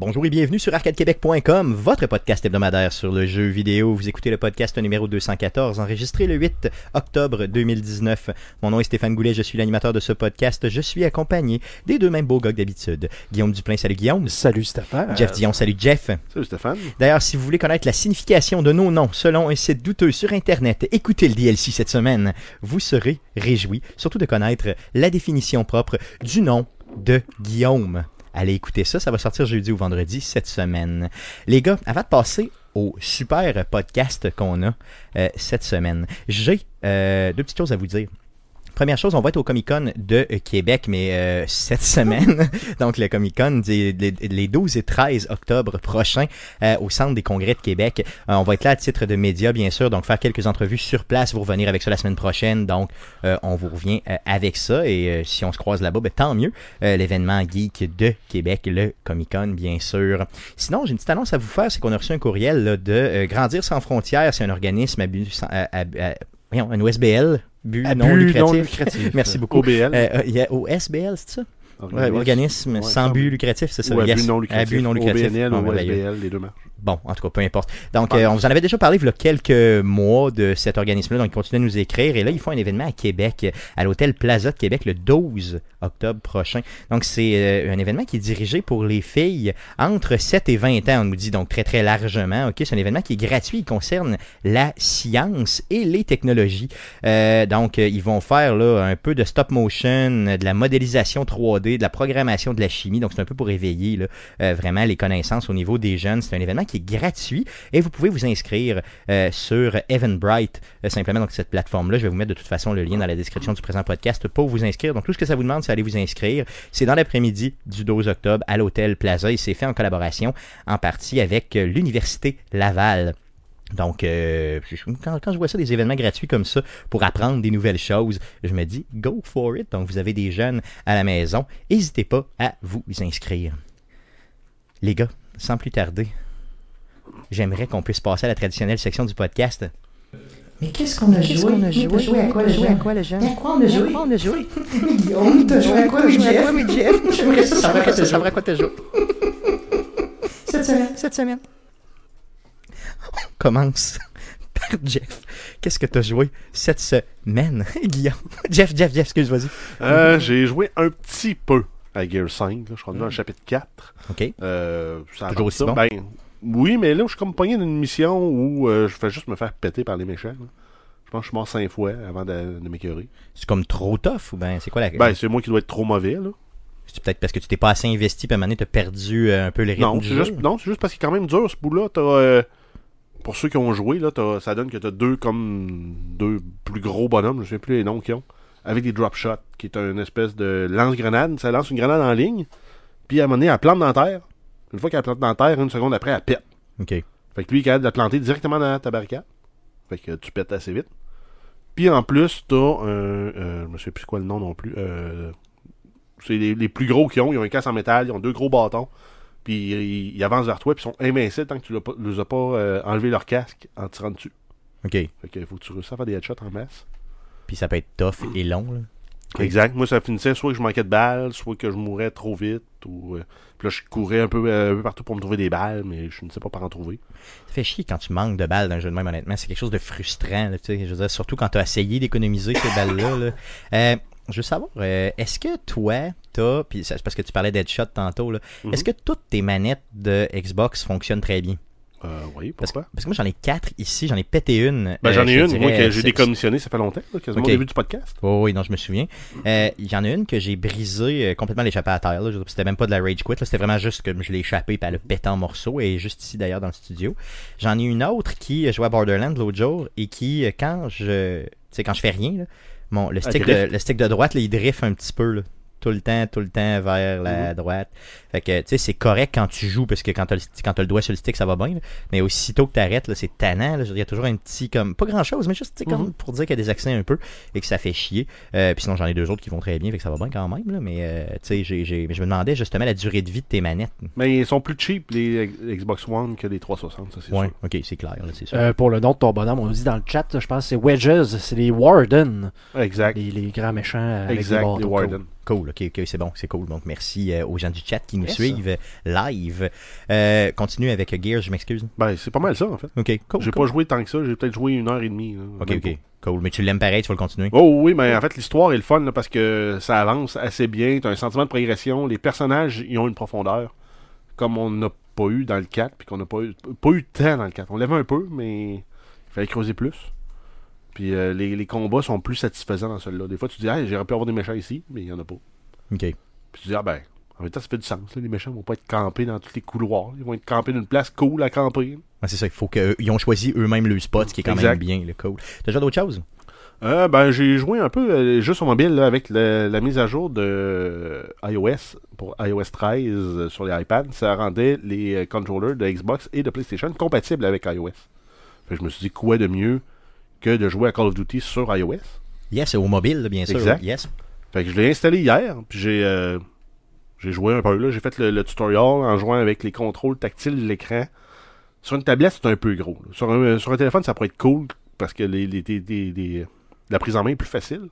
Bonjour et bienvenue sur arcadequebec.com, votre podcast hebdomadaire sur le jeu vidéo. Vous écoutez le podcast numéro 214, enregistré le 8 octobre 2019. Mon nom est Stéphane Goulet, je suis l'animateur de ce podcast. Je suis accompagné des deux mêmes beaux gars que d'habitude. Guillaume Duplain, salut Guillaume. Salut Stéphane. Jeff Dion, salut Jeff. Salut Stéphane. D'ailleurs, si vous voulez connaître la signification de nos noms selon un site douteux sur Internet, écoutez le DLC cette semaine. Vous serez réjouis, surtout de connaître la définition propre du nom de Guillaume. Allez écouter ça, ça va sortir jeudi ou vendredi cette semaine. Les gars, avant de passer au super podcast qu'on a euh, cette semaine, j'ai euh, deux petites choses à vous dire. Première chose, on va être au Comic Con de Québec, mais euh, cette semaine, donc le Comic Con les, les 12 et 13 octobre prochains euh, au Centre des Congrès de Québec. Euh, on va être là à titre de média, bien sûr, donc faire quelques entrevues sur place, vous revenir avec ça la semaine prochaine. Donc, euh, on vous revient euh, avec ça et euh, si on se croise là-bas, ben, tant mieux. Euh, L'événement geek de Québec, le Comic Con, bien sûr. Sinon, j'ai une petite annonce à vous faire, c'est qu'on a reçu un courriel de euh, Grandir sans frontières. C'est un organisme à but, à- à- un USBL, but non but lucratif. non lucratif. Merci beaucoup. OBL. Euh, euh, il y a au SBL, c'est ça? Organisme Ouais, sans sans but lucratif, c'est ça? Ou à Yes. but non À lucratif. but non lucratif. OBNL Bon, ou merveilleux. SBL, les deux marches. Bon, en tout cas, peu importe. Donc, euh, on vous en avait déjà parlé il y a quelques mois de cet organisme-là, donc ils continuent à nous écrire. Et là, ils font un événement à Québec, à l'hôtel Plaza de Québec, le 12 octobre prochain. Donc, c'est euh, un événement qui est dirigé pour les filles entre 7 et 20 ans, on nous dit, donc très, très largement. OK, c'est un événement qui est gratuit, il concerne la science et les technologies. Euh, donc, euh, ils vont faire là, un peu de stop motion, de la modélisation 3D, de la programmation de la chimie. Donc, c'est un peu pour éveiller là, euh, vraiment les connaissances au niveau des jeunes. C'est un événement qui est gratuit et vous pouvez vous inscrire euh, sur Eventbrite, euh, simplement donc cette plateforme-là. Je vais vous mettre de toute façon le lien dans la description du présent podcast pour vous inscrire. Donc tout ce que ça vous demande, c'est d'aller vous inscrire. C'est dans l'après-midi du 12 octobre à l'hôtel Plaza et c'est fait en collaboration en partie avec euh, l'Université Laval. Donc, quand je vois ça, des événements gratuits comme ça, pour apprendre des nouvelles choses, je me dis, go for it. Donc, vous avez des jeunes à la maison, n'hésitez pas à vous inscrire. Les gars, sans plus tarder, j'aimerais qu'on puisse passer à la traditionnelle section du podcast. Mais qu'est-ce qu'on a joué? qu'on a joué? t'as joué à quoi le jeune? quoi le jeune? À quoi on a joué? on a joué? Guillaume, t'as joué à quoi avec Jeff? J'aimerais ça savoir à quoi t'as joué cette semaine. cette semaine. On commence par Jeff. Qu'est-ce que t'as joué cette semaine, Guillaume? Jeff, Jeff, Jeff, excuse, vas-y. Euh, J'ai joué un petit peu à Gear 5. là. Je suis rendu dans le chapitre 4. OK. Euh, ça Toujours aussi ça. bon? Ben, oui, mais là, je suis comme pogné d'une mission où euh, je fais juste me faire péter par les méchants. là. Je pense que je suis mort cinq fois avant de, de m'écœurer. C'est comme trop tough ou ben c'est quoi la Ben, c'est moi qui dois être trop mauvais, là. C'est peut-être parce que tu t'es pas assez investi, puis à un moment donné, t'as perdu euh, un peu les rythmes Non, du c'est jeu. juste, non, c'est juste parce qu'il est quand même dur ce bout-là. T'as, euh, pour ceux qui ont joué, là, t'as- ça donne que t'as deux comme deux plus gros bonhommes, je sais plus les noms qu'ils ont, avec des drop shots, qui est une espèce de lance-grenade. Ça lance une grenade en ligne, puis à un moment donné, elle plante dans la terre. Une fois qu'elle plante dans la terre, une seconde après, elle pète. OK. Fait que lui, il est capable de la planter directement dans ta barricade. Fait que tu pètes assez vite. Puis en plus, t'as un. Euh, je me sais plus quoi le nom non plus. Euh, c'est les, les plus gros qu'ils ont. Ils ont un casse en métal, ils ont deux gros bâtons. Puis ils, ils avancent vers toi, puis ils sont invincibles tant que tu ne les as pas euh, enlevé leur casque en tirant dessus. OK. Fait que faut que tu réussisses à faire des headshots en masse. Puis ça peut être tough et long, là. Exact. Moi, ça finissait soit que je manquais de balles, soit que je mourais trop vite. Ou, euh, puis là, je courais un peu, euh, un peu partout pour me trouver des balles, mais je ne sais pas par en trouver. Ça fait chier quand tu manques de balles dans un jeu de même, honnêtement. C'est quelque chose de frustrant, là, tu sais. Je veux dire, surtout quand tu as essayé d'économiser ces balles-là. là. Euh, je veux savoir, euh, est-ce que toi, t'as, puis c'est parce que tu parlais d'headshot tantôt, là, Mhm. est-ce que toutes tes manettes de Xbox fonctionnent très bien? Euh, oui, pourquoi? parce que moi, j'en ai quatre ici, j'en ai pété une. Ben, euh, j'en ai je une, dirais, moi, que euh, j'ai c'est- décommissionné, ça fait longtemps, là, quasiment Ok. au début du podcast. Oh, oui, non, je me souviens. Euh, Il y en a une que j'ai brisée, euh, complètement l'échappée à terre. C'était même pas de la rage quit. C'était vraiment juste que je l'ai échappée elle a pété en morceaux. Et juste ici, d'ailleurs, dans le studio. J'en ai une autre qui euh, jouait à Borderlands l'autre jour et qui, euh, quand je quand je fais rien, là, mon, le, Ah, stick de, le stick de droite, là, il drift un petit peu. Là. Tout le temps, tout le temps vers la Mhm. droite. Fait que, tu sais, c'est correct quand tu joues parce que quand t'as le, sti- quand t'as le doigt sur le stick, ça va bien. là. Mais aussitôt que t'arrêtes, là, c'est tannant. Il y a toujours un petit, comme, pas grand chose, mais juste, tu sais, comme Mhm. pour dire qu'il y a des accès un peu et que ça fait chier. Euh, puis sinon, j'en ai deux autres qui vont très bien, fait que ça va bien quand même. Là, mais, euh, tu sais, j'ai- j'ai- mais je me demandais justement la durée de vie de tes manettes. Mais ils sont plus cheap, les Xbox One, que les 360, ça, c'est Ouais, sûr. ok, c'est clair, là, c'est sûr. Euh, pour le nom de ton bonhomme, on nous dit dans le chat, je pense que c'est Wedges, c'est les Warden, Exact. les, les grands méchants avec exact, les. Warden. Cool, ok, ok, c'est bon, c'est cool. Donc merci euh, aux gens du chat qui nous Yes. suivent live. Euh, continue avec Gears, je m'excuse. Ben, c'est pas mal ça, en fait. Ok, cool. J'ai cool. pas joué tant que ça, j'ai peut-être joué une heure et demie. là, Ok, ok, pas. cool. Mais tu l'aimes pareil, tu vas le continuer? Oh oui, mais en fait, l'histoire est le fun là, parce que ça avance assez bien. T'as un sentiment de progression. Les personnages, ils ont une profondeur. Comme on n'a pas eu dans le 4, puis qu'on n'a pas eu, pas eu de temps dans le 4. On l'avait un peu, mais il fallait creuser plus. Puis euh, les, les combats sont plus satisfaisants dans celui-là. Des fois, tu dis, ah, j'aurais pu avoir des méchants ici, mais il n'y en a pas. Ok. Puis tu dis, ah ben, en même temps, ça fait du sens. là. Les méchants vont pas être campés dans tous les couloirs. Ils vont être campés d'une place cool à camper. C'est ça, il faut qu'ils ont choisi eux-mêmes le spot, ce qui est quand Exact. même bien, le cool. T'as déjà d'autres choses? Euh, ben, j'ai joué un peu euh, juste sur mobile là, avec le- la mise à jour de euh, iOS pour iOS 13 euh, sur les iPads. Ça rendait les controllers de Xbox et de PlayStation compatibles avec iOS. Fait que je me suis dit, quoi de mieux que de jouer à Call of Duty sur iOS? Yes, au mobile, bien sûr. Exact. Yes. Fait que je l'ai installé hier, puis j'ai euh, j'ai joué un peu là. J'ai fait le, le tutorial en jouant avec les contrôles tactiles de l'écran. Sur une tablette, c'est un peu gros. Sur un, sur un téléphone, ça pourrait être cool parce que les, les- les- les- les- la prise en main est plus facile.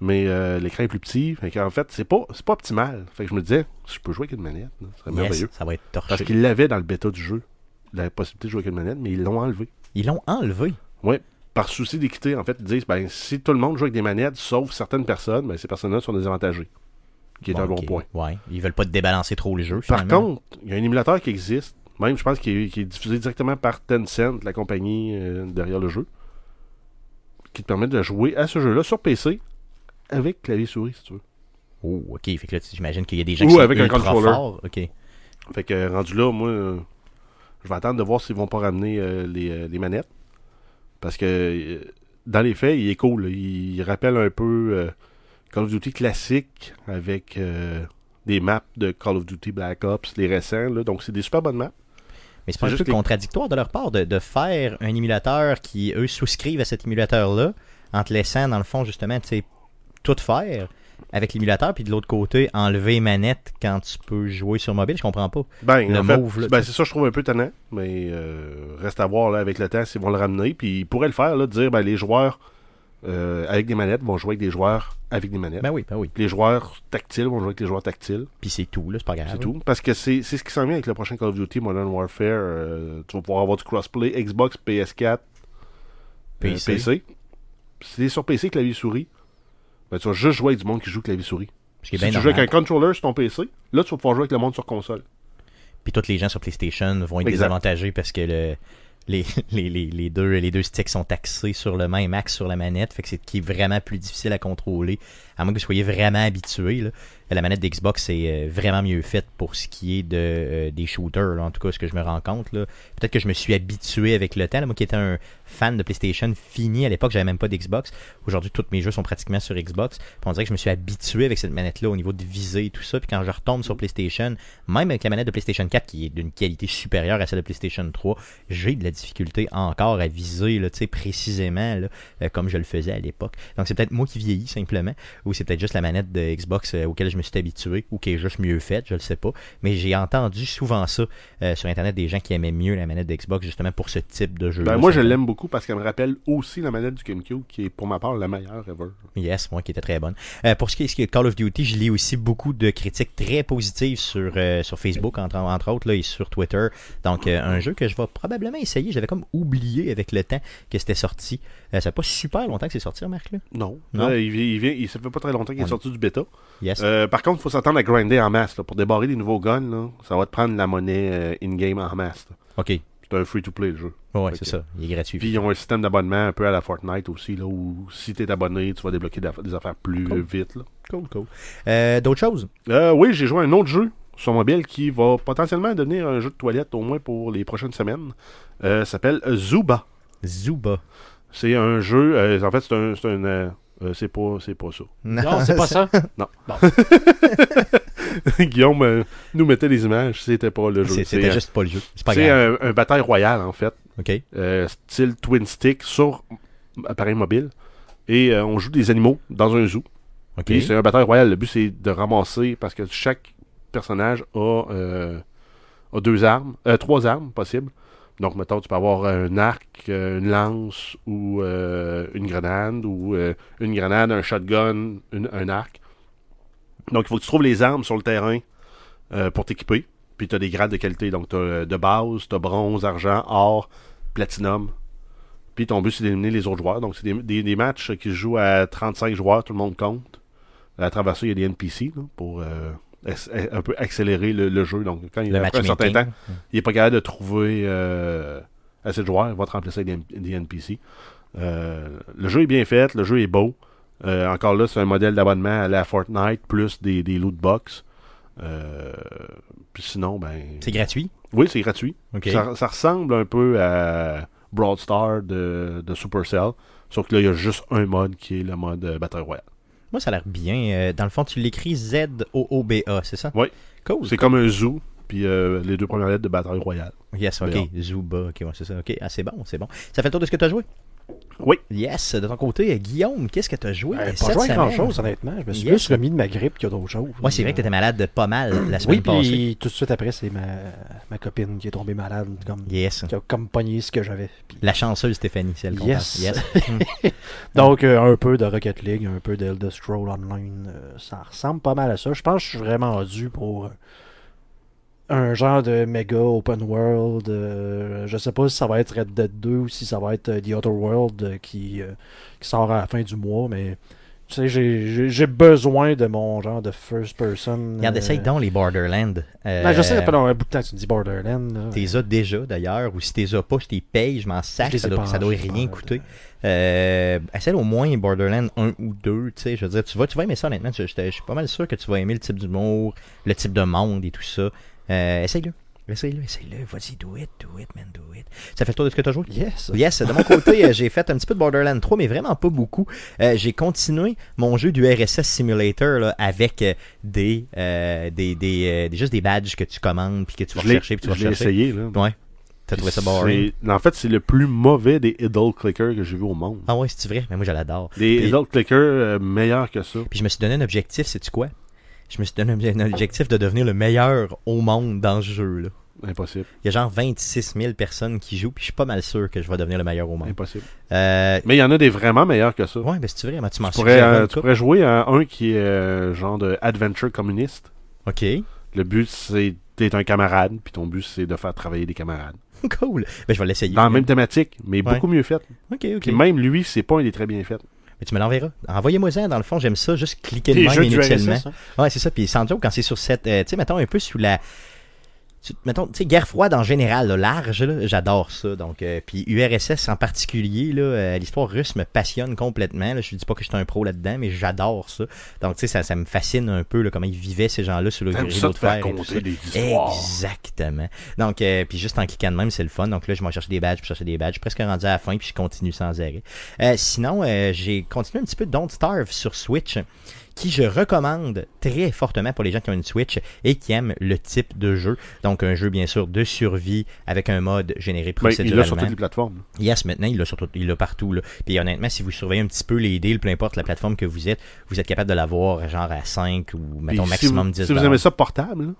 Mais euh, l'écran est plus petit. Fait qu'en fait, c'est pas, pas optimal. Fait que je me disais, si je peux jouer avec une manette, là, ce serait Yes, merveilleux. ça va être torché. Parce qu'ils l'avaient dans le bêta du jeu, la possibilité de jouer avec une manette, mais ils l'ont enlevé. Ils l'ont enlevé? Par souci d'équité, en fait, ils disent, ben, si tout le monde joue avec des manettes, sauf certaines personnes, ben, ces personnes-là sont désavantagées. Qui est un bon point. Ouais, ils veulent pas te débalancer trop le jeu. Par contre, il y a un émulateur qui existe, même je pense qu'il est, qui est diffusé directement par Tencent, la compagnie euh, derrière le jeu, qui te permet de jouer à ce jeu-là sur PC avec clavier souris si tu veux. Oh, ok. Fait que là, j'imagine qu'il y a des gens Ou qui sont avec un ultra controller. forts. Ok. Fait que euh, rendu là, moi, euh, je vais attendre de voir s'ils vont pas ramener euh, les, les manettes. Parce que euh, dans les faits, il est cool. là. Il, rappelle un peu euh, Call of Duty classique avec euh, des maps de Call of Duty Black Ops, les récents. là. Donc c'est des super bonnes maps. Mais c'est pas un juste peu contradictoire de leur part de, de faire un émulateur qui, eux, souscrivent à cet émulateur-là en te laissant, dans le fond, justement, tu sais, tout faire avec l'émulateur, puis de l'autre côté, enlever manette quand tu peux jouer sur mobile. Je comprends pas. Ben, Le en fait, mauve, là, ben, c'est ça, je trouve un peu tannant. Mais euh, reste à voir là, avec le temps s'ils vont le ramener. Puis ils pourraient le faire, là, de dire ben, les joueurs euh, avec des manettes vont jouer avec des joueurs avec des manettes. Ben oui, ben oui. Les joueurs tactiles vont jouer avec les joueurs tactiles. Puis c'est tout, là, c'est pas grave. C'est tout. Parce que c'est c'est ce qui s'en vient avec le prochain Call of Duty Modern Warfare. euh, tu vas pouvoir avoir du crossplay Xbox, PS4, euh, PC. PC. T'es sur PC, clavier souris, ben, tu vas juste jouer avec du monde qui joue clavier souris. Ce qui est Si tu joues avec un controller sur ton PC, là tu vas pouvoir jouer avec le monde sur console. Puis tous les gens sur PlayStation vont être Exact. désavantagés parce que le, les, les, les, les deux, les deux sticks sont taxés sur le même axe sur la manette. Fait que c'est qui est vraiment plus difficile à contrôler. À moins que vous soyez vraiment habitué. Là. La manette d'Xbox est euh, vraiment mieux faite pour ce qui est de, euh, des shooters. là. En tout cas, ce que je me rends compte. Peut-être que je me suis habitué avec le temps. là. Moi qui étais un fan de PlayStation fini à l'époque, j'avais même pas d'Xbox. Aujourd'hui, tous mes jeux sont pratiquement sur Xbox. Puis on dirait que je me suis habitué avec cette manette-là au niveau de visée et tout ça. Puis quand je retombe sur PlayStation, même avec la manette de PlayStation 4 qui est d'une qualité supérieure à celle de PlayStation 3, j'ai de la difficulté encore à viser là, tu sais, précisément là, euh, comme je le faisais à l'époque. Donc c'est peut-être moi qui vieillis simplement, ou c'est peut-être juste la manette de Xbox euh, auquel je me suis habitué, ou qui est juste mieux faite, je le sais pas. Mais j'ai entendu souvent ça euh, sur Internet des gens qui aimaient mieux la manette de Xbox justement pour ce type de jeu. Ben, moi je l'aime beaucoup parce qu'elle me rappelle aussi la manette du GameCube qui est pour ma part la meilleure ever. Yes, moi qui était très bonne. Euh, pour ce qui est de Call of Duty, je lis aussi beaucoup de critiques très positives sur, euh, sur Facebook, entre, entre autres, là, et sur Twitter. Donc, un jeu que je vais probablement essayer. J'avais comme oublié avec le temps que c'était sorti. Ça fait pas super longtemps que c'est sorti, Marc, là. Non? Non. Il, il, vient, il ça fait pas très longtemps qu'il est sorti du bêta. Yes. Euh, par contre, il faut s'attendre à grinder en masse. là. Pour débarrer des nouveaux guns, là, ça va te prendre la monnaie euh, in-game en masse. là. ok. C'est un free-to-play le jeu. Ok. c'est ça. Il est gratuit. Puis ils ont un système d'abonnement un peu à la Fortnite aussi, là, où si t'es abonné, tu vas débloquer des aff- des affaires plus Cool. vite. Là. Cool, cool. Euh, D'autres choses? Oui, j'ai joué à un autre jeu sur mobile qui va potentiellement devenir un jeu de toilette au moins pour les prochaines semaines. Ça s'appelle Zuba. Zuba. C'est un jeu, en fait, c'est un. Euh, c'est pas, c'est pas ça. Non, c'est pas ça? Guillaume euh, nous mettait les images, c'était pas le jeu. C'était juste pas le jeu. C'est pas c'est grave. un, un bataille royale, en fait. Ok. euh, style twin stick sur appareil mobile. Et euh, on joue des animaux dans un zoo. Ok. C'est un bataille royale. Le but, c'est de ramasser parce que chaque personnage a, euh, a deux armes, euh, trois armes possibles. Donc, mettons, tu peux avoir un arc, euh, une lance ou euh, une grenade, ou euh, une grenade, un shotgun, un arc. Donc, il faut que tu trouves les armes sur le terrain pour t'équiper. Puis, tu as des grades de qualité. Donc, tu as de base, tu as bronze, argent, or, platinum. Puis, ton but, c'est d'éliminer les autres joueurs. Donc, c'est des, des- matchs qui se jouent à 35 joueurs, tout le monde compte. À travers ça, il y a des NPC pour un peu accélérer le, le jeu. Donc, quand il a un certain temps, il n'est pas capable de trouver euh, assez de joueurs, il va te remplacer avec des, des NPC. Euh, le jeu est bien fait, le jeu est beau. Euh, encore là, c'est un modèle d'abonnement à la Fortnite plus des, des loot box. Puis sinon, ben. C'est gratuit? Oui, c'est gratuit. Ça, ça ressemble un peu à Brawl Star de, de Supercell. Sauf que là, il y a juste un mode qui est le mode Battle Royale. Moi, ça a l'air bien. Euh, dans le fond, tu l'écris Z-O-O-B-A, c'est ça? Oui. Cool. C'est comme un zoo, puis euh, les deux premières lettres de Battle Royale. Yes, ok. Zuba, ok, ouais, c'est ça. Ok, ah, c'est bon, c'est bon. Ça fait le tour de ce que tu as joué? Oui. Yes. De ton côté, euh, Guillaume, qu'est-ce que tu as joué Euh, cette pas joué à semaine? grand chose, honnêtement. Je me suis Yes. plus remis de ma grippe que d'autres choses. Ouais, c'est vrai que tu étais malade pas mal la semaine Oui, passée. puis tout de suite après, c'est ma, ma copine qui est tombée malade, comme, Yes. qui a comme pogné ce que j'avais. Puis- La chanceuse Stéphanie, c'est elle Yes. Yes. Hmm. Donc, euh, un peu de Rocket League, un peu d'Elder Scroll Online, euh, ça ressemble pas mal à ça. Je pense que je suis vraiment dû pour euh, un genre de méga open world. euh, je sais pas si ça va être Red Dead 2 ou si ça va être euh, The Outer World euh, qui, euh, qui sort à la fin du mois, mais tu sais, j'ai- besoin de mon genre de first person. Regarde, euh, essaye donc les Borderlands. Euh, ben, je sais, ça fait un bout de temps que tu me dis Borderland. là. T'es as déjà d'ailleurs, ou si t'es as pas, je t'y paye, je m'en sac, Je ça doit, pas, ça doit rien pas, coûter. Euh, essaie au moins Borderlands 1 ou 2, tu sais, je veux dire, tu vas, tu vas aimer ça honnêtement, je, je- je suis pas mal sûr que tu vas aimer le type d'humour, le type de monde et tout ça. Euh, essaye-le, essaye-le, essaye-le, vas-y, do it, do it, man, do it. Ça fait le tour de ce que t'as joué? Yes. Yes, de mon côté, euh, j'ai fait un petit peu de Borderlands 3, mais vraiment pas beaucoup. Euh, j'ai continué mon jeu du RSS Simulator là, avec des, euh, des, des, des- juste des badges que tu commandes puis que tu vas chercher puis tu vas je chercher. essayé. Là. Ouais. T'as trouvé ça boring? C'est- En fait, c'est le plus mauvais des idle clickers que j'ai vu au monde. Ah ouais, c'est vrai, mais moi je l'adore. Des Puis- idle clickers euh, meilleurs que ça. Puis je me suis donné un objectif, sais-tu quoi? Je me suis donné un objectif de devenir le meilleur au monde dans ce jeu-là. Impossible. Il y a genre 26 000 personnes qui jouent, puis je suis pas mal sûr que je vais devenir le meilleur au monde. Impossible. Euh, Mais il y en a des vraiment meilleurs que ça. ouais, ben c'est vrai, mais tu m'en Tu pourrais, euh, tu pourrais jouer à un qui est euh, genre de adventure communiste. Ok, Le but, c'est d'être un camarade, puis ton but, c'est de faire travailler des camarades. cool. Ben je vais l'essayer. Dans la même thématique, mais Ouais. beaucoup mieux fait. Ok, ok. Puis même lui, c'est pas un des très bien fait. Mais tu me l'enverras. Envoyez-moi ça, dans le fond, j'aime ça, juste cliquer de même inutilement. Hein? Ouais, c'est ça. Puis sans quand c'est sur cette. euh, tu sais, mettons un peu sous la. Mettons, tu sais, guerre froide en général, là, large, là, j'adore ça. Donc, euh, puis URSS en particulier, là, euh, l'histoire russe me passionne complètement. Là. Je dis pas que je suis un pro là-dedans, mais j'adore ça. Donc, tu sais, ça, ça me fascine un peu là, comment ils vivaient ces gens-là sur le rideau de fer. Exactement. Donc, euh, puis juste en cliquant de même, c'est le fun. Donc là, je vais chercher des badges, puis chercher des badges. Je suis presque rendu à la fin, puis je continue sans arrêt. Euh, sinon, j'ai continué un petit peu Don't Starve sur Switch, qui je recommande très fortement pour les gens qui ont une Switch et qui aiment le type de jeu. Donc, un jeu, bien sûr, de survie avec un mode généré Ben, il l'a sur procéduralement. toutes les plateformes. Yes, maintenant, il l'a sur tout- il l'a partout. Là. Puis honnêtement, si vous surveillez un petit peu les deals, peu importe la plateforme que vous êtes, vous êtes capable de l'avoir genre à 5 ou mettons Puis maximum si vous, 10 Si vous aimez ça portable, là,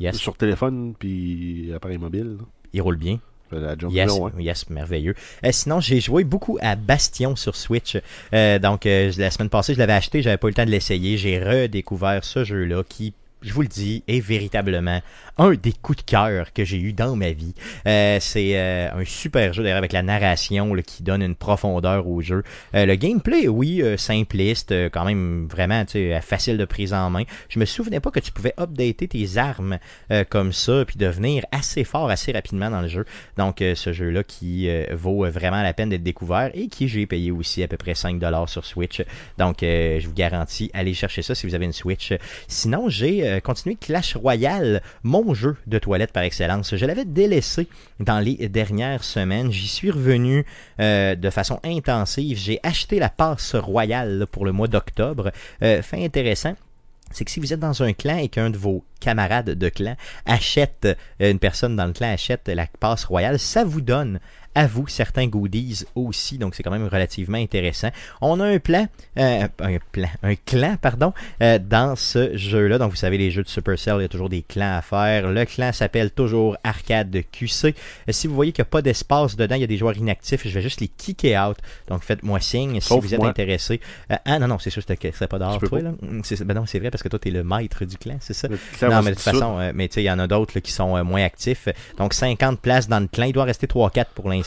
Yes, sur téléphone puis appareil mobile, là, il roule bien. Fait la job Yes, merveilleux. Euh, sinon, j'ai joué beaucoup à Bastion sur Switch. Euh, donc, euh, la semaine passée, je l'avais acheté, j'avais pas eu le temps de l'essayer. J'ai redécouvert ce jeu-là qui, je vous le dis, est véritablement un des coups de cœur que j'ai eu dans ma vie. Euh, c'est euh, un super jeu d'ailleurs avec la narration qui donne une profondeur au jeu. Euh, le gameplay, oui, simpliste, quand même vraiment facile de prise en main. Je me souvenais pas que tu pouvais updater tes armes comme ça puis devenir assez fort assez rapidement dans le jeu. Donc ce jeu-là qui vaut vraiment la peine d'être découvert et qui j'ai payé aussi à peu près 5$ sur Switch. Donc je vous garantis, allez chercher ça si vous avez une Switch. Sinon, j'ai euh, continué Clash Royale, mon jeu de toilette par excellence. Je l'avais délaissé dans les dernières semaines. J'y suis revenu euh, de façon intensive. J'ai acheté la passe royale pour le mois d'octobre. Euh, fait intéressant c'est que si vous êtes dans un clan et qu'un de vos camarades de clan achète, euh, une personne dans le clan achète la passe royale, ça vous donne à vous certains goodies aussi, donc c'est quand même relativement intéressant. On a un plan, euh, un plan, un clan, pardon, euh, dans ce jeu-là. Donc vous savez, les jeux de Supercell, il y a toujours des clans à faire. Le clan s'appelle toujours Arcade QC. Euh, si vous voyez qu'il n'y a pas d'espace dedans, il y a des joueurs inactifs, je vais juste les kicker out. Donc faites-moi signe si vous êtes moi. intéressé. Euh, ah non, non, c'est sûr que c'était- c'était pas Tu peux toi, pas. là. Mm, Ben non, c'est vrai, parce que toi, t'es le maître du clan, c'est ça? Non, mais de toute façon, mais tu sais, il y en a d'autres qui sont moins actifs. Donc, 50 places dans le clan. Il doit rester 3-4 pour l'instant.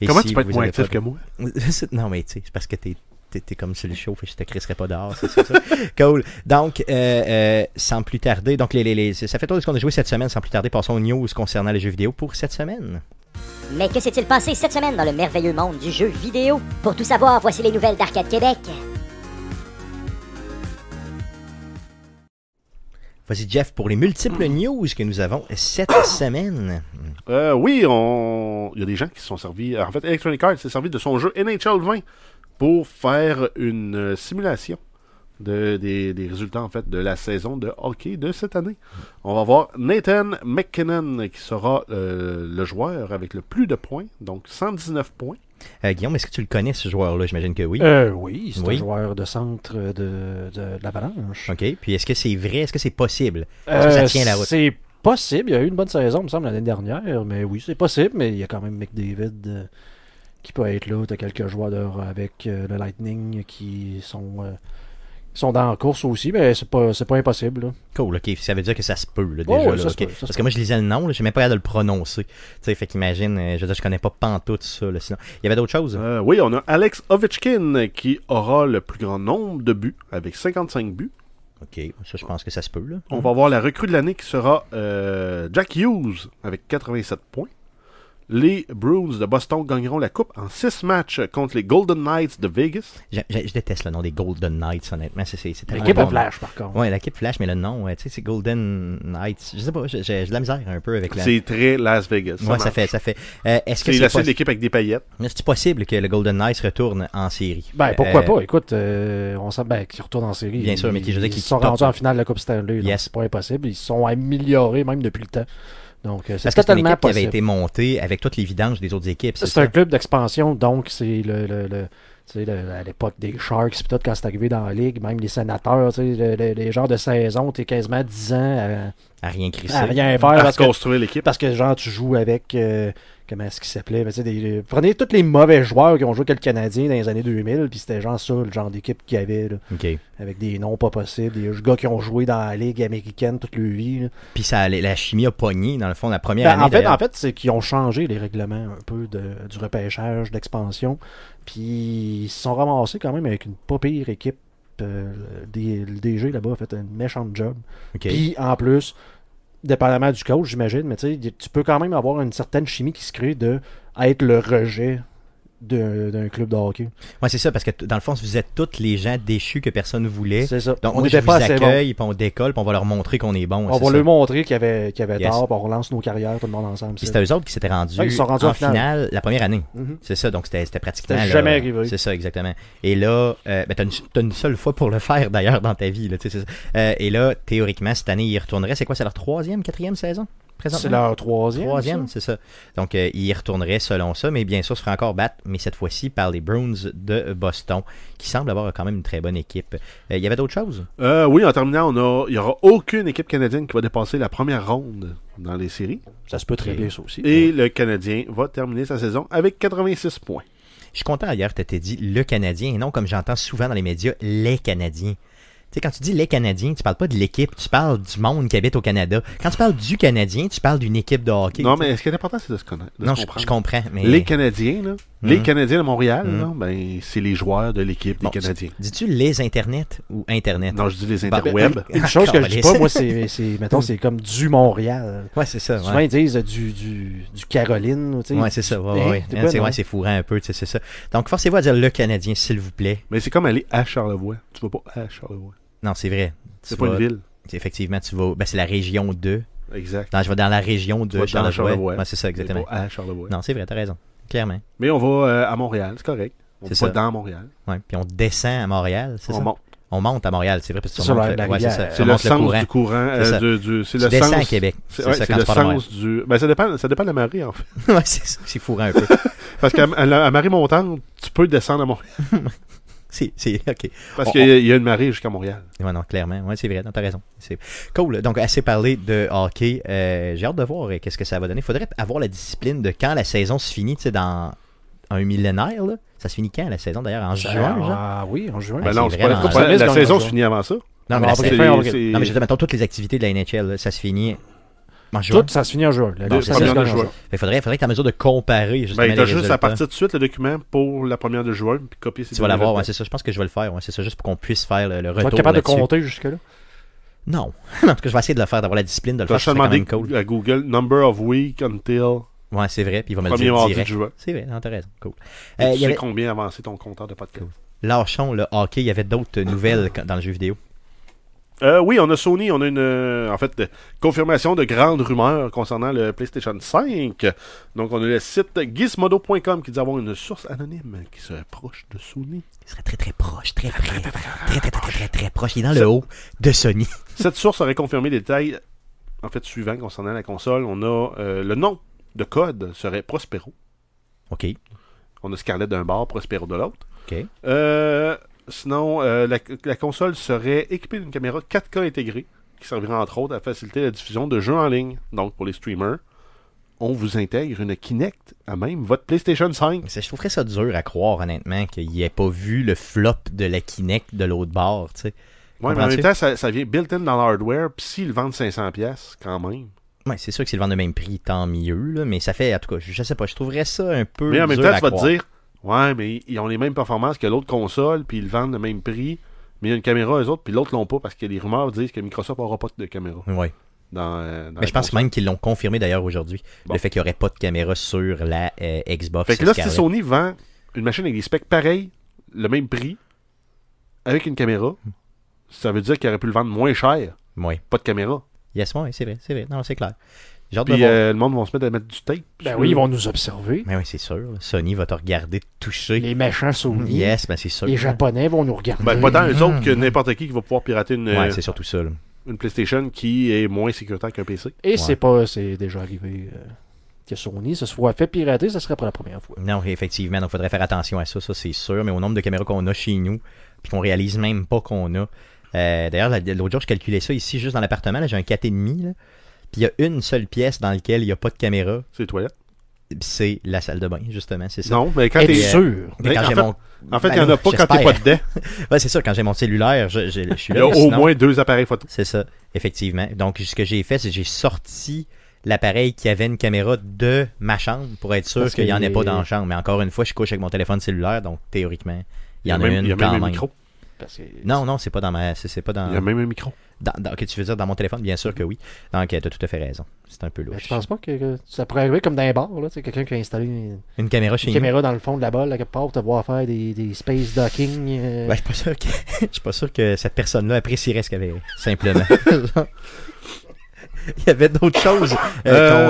Et Comment si tu peux être moins actif pas- que moi? Non, mais tu sais, c'est parce que t'es t'es- comme sur le fait que je te crisserai pas dehors, c'est ça. ça. cool. Donc, euh, euh, sans plus tarder, donc les, les, les- ça fait tout ce qu'on a joué cette semaine. Sans plus tarder, passons aux news concernant les jeux vidéo pour cette semaine. Mais que s'est-il passé cette semaine dans le merveilleux monde du jeu vidéo? Pour tout savoir, voici les nouvelles d'Arcade Québec. Vas-y, Jeff, pour les multiples news que nous avons cette semaine. Euh, oui, on... il y a des gens qui se sont servis. En fait, Electronic Arts s'est servi de son jeu NHL 20 pour faire une euh, simulation de, des, des résultats en fait de la saison de hockey de cette année. On va voir Nathan McKinnon qui sera euh, le joueur avec le plus de points, donc 119 points. Euh, Guillaume, est-ce que tu le connais, ce joueur-là? J'imagine que oui. Euh, oui, c'est Oui. un joueur de centre de, de, de l'Avalanche. OK. Puis est-ce que c'est vrai? Est-ce que c'est possible? Est-ce que ça Euh, tient la route? C'est possible. Il y a eu une bonne saison, il me semble, l'année dernière. Mais oui, c'est possible. Mais il y a quand même McDavid euh, qui peut être là. Tu as quelques joueurs avec le Lightning qui sont, sont dans la course aussi. Mais c'est pas, c'est pas impossible. là. Cool, ok. Ça veut dire que ça se peut, là, déjà. Oh, ouais, là, ça se ok. peut, ça se Parce peut. que moi, je lisais le nom, là, j'ai même pas l'air de le prononcer. Tu sais, fait qu'imagine, euh, je veux dire, je connais pas pantoute ça, là, sinon. Il y avait d'autres choses? Euh, oui, on a Alex Ovechkin qui aura le plus grand nombre de buts avec 55 buts. Ok, ça, je pense que ça se peut, là. On va voir la recrue de l'année qui sera euh, Jack Hughes avec 87 points. Les Bruins de Boston gagneront la coupe en 6 matchs contre les Golden Knights de Vegas. Je déteste le nom des Golden Knights, honnêtement. C'est, c'est, c'est tellement L'équipe bon, Flash, par contre. Ouais, l'équipe Flash, mais le nom, ouais, tu sais, c'est Golden Knights. Je sais pas, j'ai, j'ai de la misère un peu avec la. C'est très Las Vegas. Ouais, ça fait, ça fait. Euh, est-ce que C'est la seule équipe avec des paillettes. est-ce possible que le Golden Knights retourne en série? Ben, pourquoi Euh, pas? Écoute, euh, on sent ben, qu'ils retournent en série. Bien sûr, mais qui- je veux dire ils qu'ils sont rendus en finale de la Coupe Stanley. donc Yes. C'est pas impossible. Ils se sont améliorés même depuis le temps. Donc, euh, c'est Parce que c'est une totalement équipe qui avait été montée avec toutes les vidanges des autres équipes. C'est, C'est un club d'expansion, donc c'est le, le, le- tu sais, le- à l'époque des Sharks, puis tout, quand c'est arrivé dans la ligue, même les sénateurs, tu sais, le- le- les genres de saison, t'es quasiment 10 ans À rien crisser. à rien faire À parce que, reconstruire l'équipe. parce que genre tu joues avec euh, comment est-ce qu'il s'appelait ben, des- prenez tous les mauvais joueurs qui ont joué avec le Canadien dans les années 2000 puis c'était genre ça le genre d'équipe qu'il y avait là, avec des noms pas possibles des gars qui ont joué dans la ligue américaine toute leur vie. Puis ça, la chimie a pogné, dans le fond, la première Ben, année. en fait, en fait, c'est qu'ils ont changé les règlements un peu de- du repêchage, d'expansion. Puis ils se sont ramassés quand même avec une pas pire équipe. Euh, le DG là-bas a fait un méchant job. Puis en plus, dépendamment du coach, j'imagine, mais tu peux quand même avoir une certaine chimie qui se crée de être le rejet d'un club de hockey. Ouais, c'est ça, parce que dans le fond, vous êtes tous les gens déchus que personne voulait. C'est ça. Donc, on n'était vous pas bon. accueille, puis on décolle, puis on va leur montrer qu'on est bon. On va ça. leur montrer qu'il y avait, qu'il y avait Yes. tort, puis on relance nos carrières, tout le monde ensemble. Puis c'était eux autres qui s'étaient rendus, Ouais, ils sont rendus en en finale. finale la première année. Mhm. C'est ça, donc c'était c'était pratiquement. Là, jamais arrivé. C'est ça, exactement. Et là, euh, ben, t'as une, t'as une seule fois pour le faire d'ailleurs dans ta vie. Là, tu ça. Euh, et là, théoriquement, cette année, ils retourneraient. C'est quoi C'est leur troisième, quatrième saison? Présentement? C'est leur troisième. Troisième, c'est ça. Donc, euh, ils y retourneraient selon ça, mais bien sûr, se ferait encore battre, mais cette fois-ci par les Bruins de Boston, qui semblent avoir quand même une très bonne équipe. Euh, Il y avait d'autres choses? Euh, oui, en terminant, on a, il n'y aura aucune équipe canadienne qui va dépasser la première ronde dans les séries. Ça se peut très bien, ça aussi. Et le Canadien va terminer sa saison avec 86 points. Je suis content ailleurs que tu t'aies dit le Canadien, et non comme j'entends souvent dans les médias, les Canadiens. Sais, quand tu dis les Canadiens, tu parles pas de l'équipe, tu parles du monde qui habite au Canada. Quand tu parles du Canadien, tu parles d'une équipe de hockey. non, mais ce qui est important, c'est de se connaître. de Non, se je, comprendre. je comprends, mais... Les Canadiens, là, les Mhm. Canadiens de Montréal, Mhm. là, ben, c'est les joueurs de l'équipe des Bon, Canadiens. Dis-tu les Internet ou Internet? Non, je dis les Bah, interwebs. Une chose que je dis pas, moi, c'est, c'est mettons, c'est comme du Montréal. Ouais, c'est ça. Souvent, Ouais, ils disent du, du, du Caroline. tu sais. Ouais, c'est ça. Ouais, Hein, ouais. c'est ouais, fourrant un peu, tu sais, c'est ça. Donc, forcez-vous à dire le Canadien, s'il vous plaît. Mais c'est comme aller à Charlevoix. Tu vas pas à Charlevoix. Non, c'est vrai. C'est pas vas- une ville. Effectivement, tu vas. Ben, c'est la région 2. Exact. Non, je vais dans la région de Charlevoix. C'est ça, exactement. pas à Charlevoix. Non, c'est vrai, t'as raison. Clairement. Mais on va euh, à Montréal, c'est correct. On C'est va dans Montréal. Ouais. Puis on descend à Montréal, c'est On ça? monte. On monte à Montréal, c'est vrai, parce que C'est ouais, ça. Le sens courant. du courant. euh, C'est ça. de- du- c'est Tu le descends sens. à Québec. C'est C'est ouais, ça, c'est quand le tu de sens du. Ben, ça dépend, ça dépend de la marée, en fait. ouais, c'est ça, c'est fourrant un peu. Parce qu'à à marée montante, tu peux descendre à Montréal. c'est, c'est, ok. Parce qu'il y, a- il y a une marée jusqu'à Montréal. Ouais, non, clairement. Ouais, c'est vrai, non, t'as raison. C'est cool. Donc, assez parlé de hockey. Euh, j'ai hâte de voir euh, qu'est-ce que ça va donner. Faudrait avoir la discipline de quand la saison se finit, tu sais, dans un millénaire, là. Ça se finit quand, la saison, d'ailleurs? En Ça- juin, genre? Ah oui, en juin. Ben non, c'est pas, pas- la saison se finit avant ça. Non, mais, la- après, c'est- fin non, mais je veux dire, mettons, toutes les activités de la NHL, là, ça se finit. Tout, ça se finit en juin. La De- saison première se de juin. Il faudrait, faudrait que tu en mesure de comparer Ben, les t'as juste à partir de suite le document pour la première de juin, puis copier ces Tu vas l'avoir, ouais, c'est ça. Je pense que je vais le faire. Ouais, c'est ça, juste pour qu'on puisse faire le, le Tu vas retour être capable de compter jusque-là? Non. en tout cas, je vais essayer de le faire, d'avoir la discipline de le faire. demander même cool. à Google number of week until Ouais, c'est vrai. Puis il va me le premier dire direct. juin. C'est vrai, non, raison. Cool. Euh, tu il y sais avait... combien avancé ton compteur de podcast. Lâchons le hockey. Il y avait d'autres nouvelles dans le jeu vidéo. Euh, oui, on a Sony, on a une euh, en fait de- confirmation de grandes rumeurs concernant le PlayStation 5. Donc on a le site gizmodo.com qui dit avoir une source anonyme qui serait proche de Sony. Il serait très très proche, très près. Très très très très très très proche. Il est dans le haut de Sony. Cette source aurait confirmé les détails en fait suivants concernant la console. On a euh, le nom de code serait Prospero. OK. On a Scarlett d'un bord, Prospero de l'autre. OK. Euh, sinon, euh, la, la console serait équipée d'une caméra 4K intégrée qui servira entre autres à faciliter la diffusion de jeux en ligne. Donc pour les streamers, on vous intègre une Kinect à même votre PlayStation 5. Ça, Je trouverais ça dur à croire, honnêtement, qu'il ait pas vu le flop de la Kinect de l'autre bord, tu sais. Ouais, mais en même temps, ça, ça vient built-in dans l'hardware, puis s'ils le vendent 500$ pièces quand même. Ouais, c'est sûr que s'ils le vendent de même prix, tant mieux, là, mais ça fait, en tout cas, je, je sais pas, je trouverais ça un peu. Mais en même temps, tu vas te dire, ouais, mais ils ont les mêmes performances que l'autre console, puis ils le vendent le même prix, mais il y a une caméra, eux autres, puis l'autre l'ont pas, parce que les rumeurs disent que Microsoft n'aura pas de caméra. Dans, euh, dans Mais je pense console. même qu'ils l'ont confirmé d'ailleurs aujourd'hui. Bon. Le fait qu'il n'y aurait pas de caméra sur la euh, Xbox. Fait que là, si. Sony vend une machine avec des specs pareils, le même prix, avec une caméra, ça veut dire qu'il aurait pu le vendre moins cher, Ouais. pas de caméra. Yes, ouais, c'est vrai, c'est vrai. Non, c'est clair. J'ai hâte de Puis euh, le monde va se mettre à mettre du tape. Ben oui, ils vont nous observer. Mais oui, c'est sûr. Sony va te regarder te toucher. Les méchants Sony. Yes, ben c'est sûr. Les Japonais vont nous regarder. Ben, pas tant eux autres que n'importe qui qui va pouvoir pirater une, Ouais, euh, c'est surtout ça. là. une PlayStation qui est moins sécuritaire qu'un PC. Et c'est pas, c'est déjà arrivé euh, que Sony se soit fait pirater, ça serait pour la première fois. Non, effectivement, donc il faudrait faire attention à ça, ça c'est sûr. Mais au nombre de caméras qu'on a chez nous, puis qu'on réalise même pas qu'on a. Euh, D'ailleurs, la- l'autre jour, je calculais ça ici, juste dans l'appartement. là, J'ai un 4,5. Là, Puis il y a une seule pièce dans laquelle il n'y a pas de caméra. C'est les toilettes. C'est la salle de bain, justement. C'est ça. Non, mais quand t'es. T'es euh, sûr? Mais quand en j'ai fait- mon... En fait, il Ben n'y en là, a pas quand t'es pas dedans. Ouais, c'est ça, quand j'ai mon cellulaire, je, je- je suis Il y là. a au moins deux appareils photo. C'est ça, effectivement. Donc, ce que j'ai fait, c'est que j'ai sorti l'appareil qui avait une caméra de ma chambre pour être sûr qu'il n'y en ait pas dans la chambre. Mais encore une fois, je couche avec mon téléphone cellulaire, donc théoriquement, il y en a, même, une il y a quand même même. un micro. Parce que- Non, non, c'est pas dans ma. C'est pas dans. Il y a même un micro. dans, dans- ok, tu veux dire dans mon téléphone, bien sûr que oui. Donc, tu as tout à fait raison. C'est un peu louche. tu penses pas que, que ça pourrait arriver comme dans un bar, là, quelqu'un qui a installé une, Une caméra chez une nous. caméra dans le fond de la balle, quelque part, pour te voir faire des, des space docking. euh, Ben, je suis pas sûr que je suis pas sûr que cette personne-là apprécierait ce qu'elle avait simplement. Il y avait d'autres choses euh,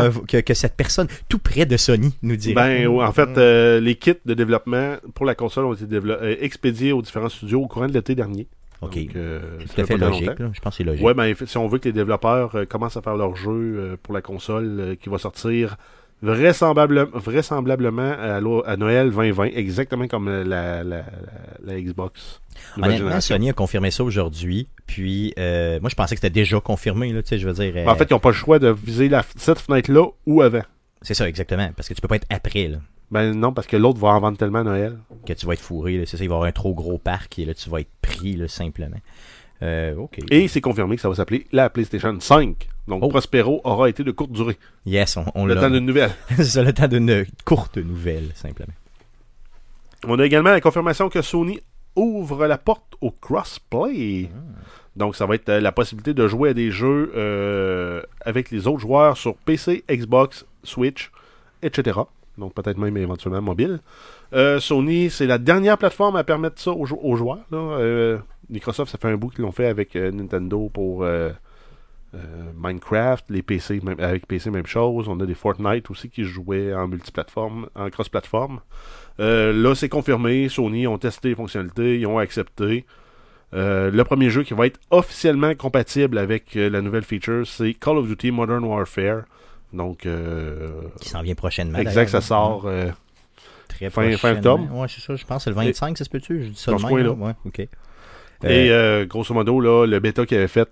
Euh. qu'on- que, que cette personne tout près de Sony nous dirait. Ben, ouais, en fait, euh, les kits de développement pour la console ont été euh, expédiés aux différents studios au courant de l'été dernier. ok, Donc, euh, tout à fait logique. là. Je pense que c'est logique. Ouais, ben, si on veut que les développeurs euh, commencent à faire leur jeu euh, pour la console euh, qui va sortir vraisemblable- vraisemblablement à, Noël 2020, exactement comme la, la, la- la Xbox. Honnêtement, génération. Sony a confirmé ça aujourd'hui. Puis, euh, moi, je pensais que c'était déjà confirmé. Là, tu sais, je veux dire. En euh, fait, ils n'ont pas le choix de viser cette fenêtre-là ou avant. c'est ça, exactement. Parce que tu peux pas être après, là, Ben non, parce que l'autre va en vendre tellement à Noël. que tu vas être fourré. C'est ça, il va y avoir un trop gros parc et là, tu vas être pris, là, simplement. Euh. Et c'est confirmé que ça va s'appeler la PlayStation 5. Donc Oh. Prospero aura été de courte durée. Yes, on, on Le temps d'une nouvelle. c'est le temps d'une courte nouvelle, simplement. On a également la confirmation que Sony ouvre la porte au crossplay. Donc, ça va être euh, la possibilité de jouer à des jeux euh, avec les autres joueurs sur PC, Xbox, Switch, etc. Donc, peut-être même éventuellement mobile. Euh, Sony, c'est la dernière plateforme à permettre ça aux, jou- aux joueurs. là. Euh, Microsoft, ça fait un bout qu'ils l'ont fait avec Nintendo pour Minecraft. Les PC, même, avec PC, même chose. On a des Fortnite aussi qui jouaient en multiplateforme, en cross-plateforme. Euh, là, c'est confirmé. Sony ont testé les fonctionnalités, ils ont accepté. Euh, le premier jeu qui va être officiellement compatible avec euh, la nouvelle feature, c'est Call of Duty Modern Warfare. Donc, euh, Qui s'en vient prochainement. exact, ça sort. euh, Très fin- fin octobre. Ouais, c'est ça, je pense. C'est le 25, ça se peut-tu? Je dis ça Dans ce là. Ouais. Et Euh, euh, grosso modo, là, le bêta qu'il avait fait,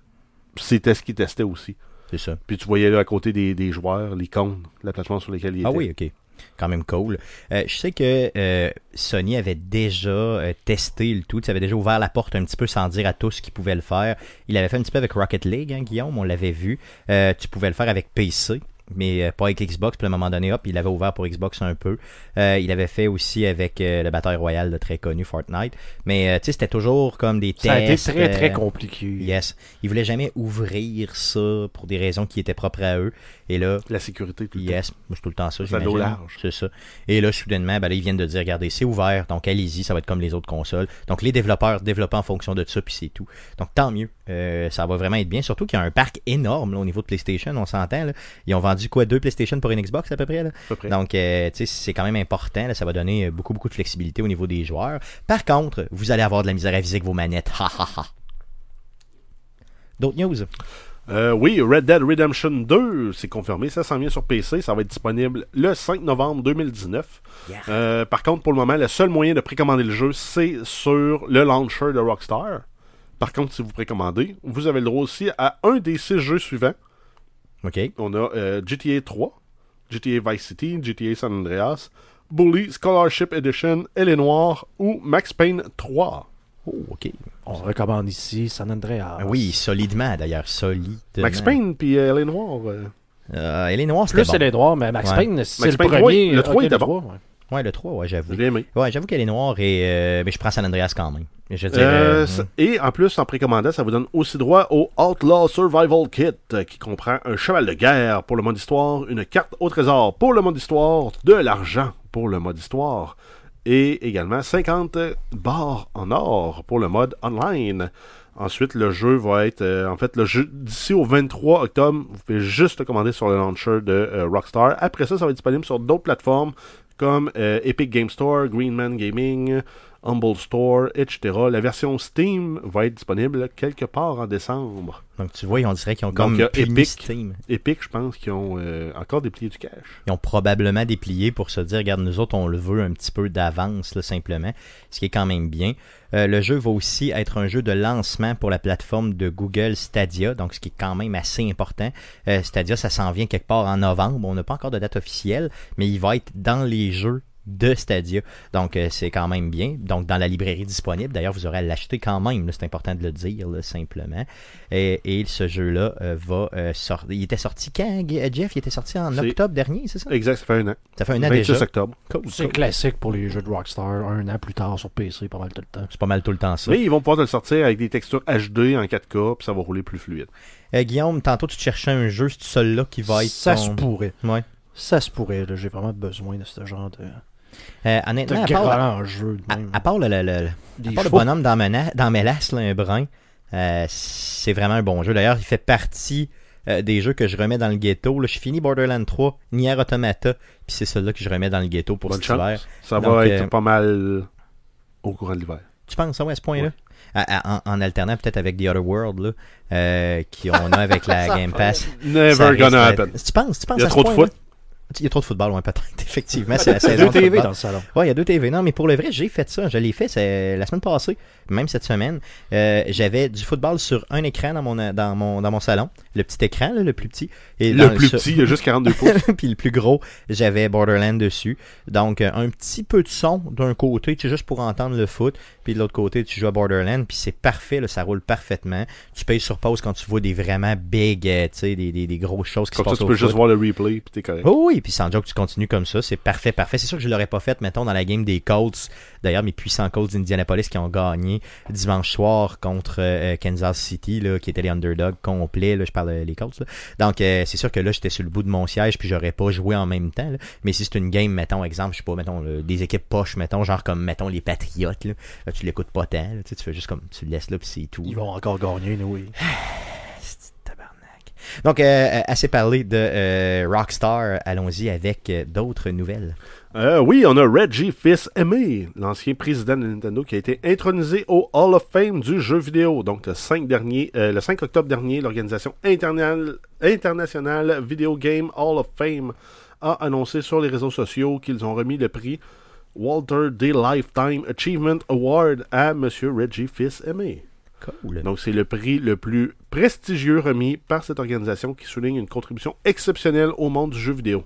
c'était ce qu'il testait aussi. c'est ça. Puis tu voyais là à côté des, des joueurs l'icône la plateforme sur laquelle il était. Ah oui, ok. quand même cool. Euh, je sais que euh, Sony avait déjà euh, testé le tout, ça avait déjà ouvert la porte un petit peu sans dire à tous qu'ils pouvaient le faire. Il avait fait un petit peu avec Rocket League, hein, Guillaume, on l'avait vu. Tu pouvais le faire avec PC. Mais euh, pas avec Xbox, puis à un moment donné, hop, il avait ouvert pour Xbox un peu. Euh, il avait fait aussi avec euh, le Bataille Royale de très connu, Fortnite. Mais euh, tu sais, c'était toujours comme des tests. Ça a été très, très compliqué. Yes. Ils voulaient jamais ouvrir ça pour des raisons qui étaient propres à eux. Et là, La sécurité, tout le yes, moi c'est tout le temps ça. Ça large. C'est ça. Et là, soudainement, ben là, ils viennent de dire, regardez, c'est ouvert, donc allez-y, ça va être comme les autres consoles. Donc les développeurs développent en fonction de ça, puis c'est tout. Donc tant mieux. Euh, ça va vraiment être bien. Surtout qu'il y a un parc énorme là, au niveau de PlayStation, on s'entend. là. Ils ont vendu quoi, deux PlayStation pour une Xbox à peu près. Là? temps, à peu près. Donc, euh, tu sais, c'est quand même important. là, ça va donner euh, beaucoup, beaucoup de flexibilité au niveau des joueurs. Par contre, vous allez avoir de la misère à viser avec vos manettes. Ha, ha, ha. D'autres news? Euh, oui, Red Dead Redemption 2, c'est confirmé, ça s'en vient sur PC, ça va être disponible le 5 novembre 2019. Yeah. Euh, par contre, pour le moment, le seul moyen de précommander le jeu, c'est sur le launcher de Rockstar. Par contre, si vous précommandez, vous avez le droit aussi à un des six jeux suivants. OK. On a euh, GTA 3, GTA Vice City, GTA San Andreas, Bully, Scholarship Edition, Elle est Noire ou Max Payne 3. Oh, OK. On recommande ici San Andreas. Ah Oui, solidement d'ailleurs, solidement. Max Payne puis euh, Elle est Noire. euh, Euh, elle est noire, c'était Plus bon. c'est les noirs, mais Max Ouais. Payne, c'est Max le Payne premier. 3, le ok, 3 était bon. 3, ouais. Ouais, le 3, ouais, j'avoue. aimé. Ouais, j'avoue qu'elle est noire et euh, mais je prends San Andreas quand même. Je dirais, Euh, euh, et en plus, en précommandant, ça vous donne aussi droit au Outlaw Survival Kit, qui comprend un cheval de guerre pour le mode histoire, une carte au trésor pour le mode histoire, de l'argent pour le mode histoire, et également 50 barres en or pour le mode online. Ensuite, le jeu va être, euh, en fait, le jeu d'ici au 23 octobre, vous pouvez juste le commander sur le launcher de euh, Rockstar. Après ça, ça va être disponible sur d'autres plateformes comme euh, Epic Game Store, Greenman Gaming, Humble Store, etc. La version Steam va être disponible quelque part en décembre. Donc tu vois, on dirait qu'ils ont Donc, comme puni Epic. Steam. Epic, je pense qu'ils ont euh, encore déplié du cash. Ils ont probablement déplié pour se dire, regarde, nous autres, on le veut un petit peu d'avance, simplement, ce qui est quand même bien. Euh, le jeu va aussi être un jeu de lancement pour la plateforme de Google Stadia, donc ce qui est quand même assez important. Euh, Stadia, ça s'en vient quelque part en novembre. On n'a pas encore de date officielle, mais il va être dans les jeux de Stadia. Donc, euh, c'est quand même bien. Donc, dans la librairie disponible. D'ailleurs, vous aurez à l'acheter quand même. C'est important de le dire, là, simplement. Et, et ce jeu-là euh, va euh, sortir. Il était sorti quand, Jeff? Il était sorti en octobre dernier, c'est ça? Exact, ça fait un an. Ça fait un an 26 déjà. octobre. C'est cool. classique pour les jeux de Rockstar. Un an plus tard sur PC, pas mal tout le temps. C'est pas mal tout le temps ça. Mais ils vont pouvoir te le sortir avec des textures HD en 4K, puis ça va rouler plus fluide. Euh, Guillaume, tantôt tu te cherchais un jeu, c'est celui-là qui va être. Ça ton- se pourrait. Ouais. Ça se pourrait. J'ai vraiment besoin de ce genre de, Euh, honnêtement, à part, grand jeu. à, part le, le- le- Des à part le chevaux. bonhomme dans, Mena- dans Mélas, là, un brun, euh, c'est vraiment un bon jeu. D'ailleurs, il fait partie euh, des jeux que je remets dans le ghetto. Là, je finis Borderlands 3, Nier Automata, puis c'est celui-là que je remets dans le ghetto pour Bonne cet hiver. Ça Donc, va être pas mal au courant de l'hiver. Tu penses ça, ouais, à ce point-là? À- à- en, en alternant peut-être avec The Other World, là, euh, qui on a avec la Game Pass. Never gonna happen. Tu penses, tu penses Il y a à trop de point-là? Il y a trop de football, ouais, peut-être. Effectivement, c'est la Il y a saison deux de TV dans le salon. Ouais, il y a deux TV. Non, mais pour le vrai, j'ai fait ça. Je l'ai fait la semaine passée, même cette semaine. Euh, J'avais du football sur un écran dans mon, dans mon, dans mon salon. Le petit écran, là, le plus petit. Et dans Le plus sur- petit, il y a juste 42 pouces. puis le plus gros, j'avais Borderland dessus. Donc, euh, un petit peu de son d'un côté, tu sais, juste pour entendre le foot. Puis de l'autre côté, tu joues à Borderland. Puis c'est parfait, là, ça roule parfaitement. Tu payes sur pause quand tu vois des vraiment big, euh, tu sais, des, des, des grosses choses qui Comme se ça, passent tu au peux foot. juste voir le replay, puis t'es correct. Oh oui, puis sans joke, tu continues comme ça, c'est parfait, parfait. C'est sûr que je l'aurais pas fait, mettons, dans la game des Colts. D'ailleurs, mes puissants Colts d'Indianapolis qui ont gagné dimanche soir contre euh, Kansas City, là, qui étaient les underdogs complets. Là, je parle des Colts. là. Donc, euh, c'est sûr que là, j'étais sur le bout de mon siège, puis j'aurais pas joué en même temps. là. Mais si c'est une game, mettons, exemple, je sais pas, mettons, là, des équipes poches, mettons, genre comme, mettons, les Patriotes, là, Là, tu l'écoutes pas tant. tu fais juste comme, tu le laisses là, puis c'est tout. Ils vont encore gagner, nous, oui. Donc, euh, euh, assez parlé de euh, Rockstar, allons-y avec d'autres nouvelles. Oui, on a Reggie Fils-Aimé, l'ancien président de Nintendo, qui a été intronisé au Hall of Fame du jeu vidéo. Donc, le 5, dernier, euh, le 5 octobre dernier, l'organisation internationale, Video Game Hall of Fame a annoncé sur les réseaux sociaux qu'ils ont remis le prix Walter D. Lifetime Achievement Award à M. Reggie Fils-Aimé. Cool. Donc, c'est le prix le plus prestigieux remis par cette organisation qui souligne une contribution exceptionnelle au monde du jeu vidéo.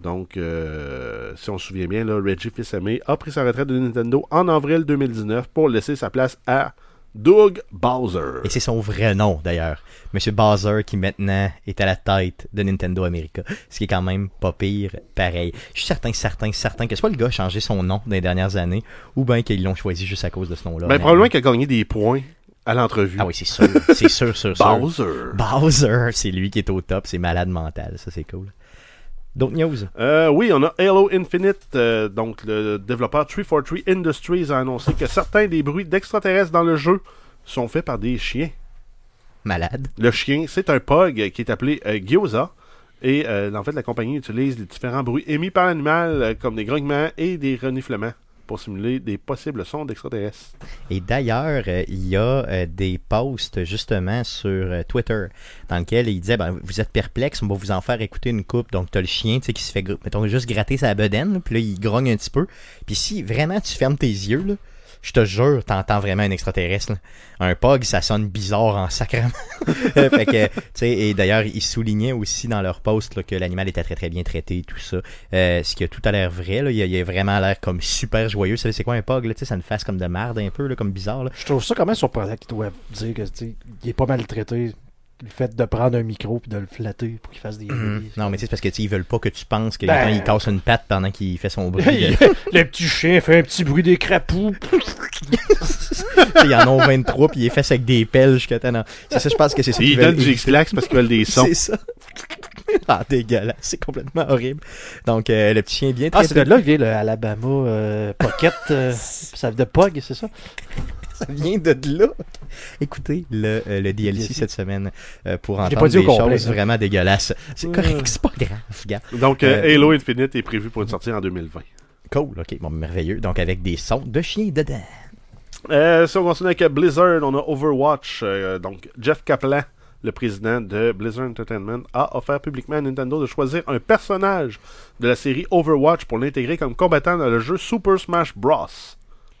Donc, euh, si on se souvient bien, là, Reggie Fils-Aimé a pris sa retraite de Nintendo en avril 2019 pour laisser sa place à Doug Bowser. Et c'est son vrai nom, d'ailleurs. Monsieur Bowser, qui maintenant est à la tête de Nintendo America. Ce qui est quand même pas pire, pareil. Je suis certain, certain, certain que soit le gars a changé son nom dans les dernières années, ou bien qu'ils l'ont choisi juste à cause de ce nom-là. Ben, Mais- probablement qu'il a gagné des points à l'entrevue. Ah oui, c'est sûr. C'est sûr, sûr, sûr. Bowser. Bowser, c'est lui qui est au top. C'est malade mental. Ça, c'est cool. D'autres news? Euh, oui, on a Halo Infinite. euh, donc, le développeur 343 Industries a annoncé que certains des bruits d'extraterrestres dans le jeu sont faits par des chiens. Malade. Le chien, c'est un pug qui est appelé euh, Gyoza. Et euh, en fait, la compagnie utilise les différents bruits émis par l'animal, euh, comme des grognements et des reniflements, pour simuler des possibles sons d'extraterrestres. Et d'ailleurs, euh, il y a euh, des posts justement sur euh, Twitter dans lesquels il disait ben, Vous êtes perplexe, on va vous en faire écouter une coupe. Donc, tu as le chien qui se fait, mettons, juste gratter sa bedaine, puis là, il grogne un petit peu. Puis si vraiment tu fermes tes yeux, là, je te jure, t'entends vraiment un extraterrestre. Un pug, ça sonne bizarre en sacrement. fait que, et d'ailleurs, ils soulignaient aussi dans leur post que l'animal était très très bien traité, tout ça. Euh, ce qui a tout à l'air vrai. Il, a, a vraiment l'air comme super joyeux. C'est quoi un pug, là? Ça une face comme de marde un peu, comme bizarre. Je trouve ça quand même surprenant qu'ils doivent dire que il est pas maltraité. Le fait de prendre un micro puis de le flatter pour qu'il fasse des Mhm. bruits. Non, mais tu sais, c'est parce que ils veulent pas que tu penses qu'il Ben- il casse une patte pendant qu'il fait son bruit. le petit chien fait un petit bruit des crapauds. Ils en ont 23 puis il est fait avec des pelles jusqu'à temps. C'est ça, je pense que c'est ça. Ils donnent veulent du. X-Lax parce qu'ils veulent des sons. C'est ça. ah, dégueulasse. C'est complètement horrible. Donc, euh, le petit chien bien Ah, c'est de là que vient le Alabama euh, Pocket. euh, ça de Pog, c'est ça? Ça vient de là. Écoutez le, euh, le DLC DLC. cette semaine euh, pour entendre pas dit au des complet, choses vraiment dégueulasses. C'est correct, c'est pas grave, gars. Donc, euh, Euh, Halo Infinite est prévu pour une sortie en 2020. Cool, ok, bon, merveilleux. Donc, avec des sons de chien dedans. Euh, si on continue avec Blizzard, on a Overwatch. euh, donc, Jeff Kaplan, le président de Blizzard Entertainment, a offert publiquement à Nintendo de choisir un personnage de la série Overwatch pour l'intégrer comme combattant dans le jeu Super Smash Bros.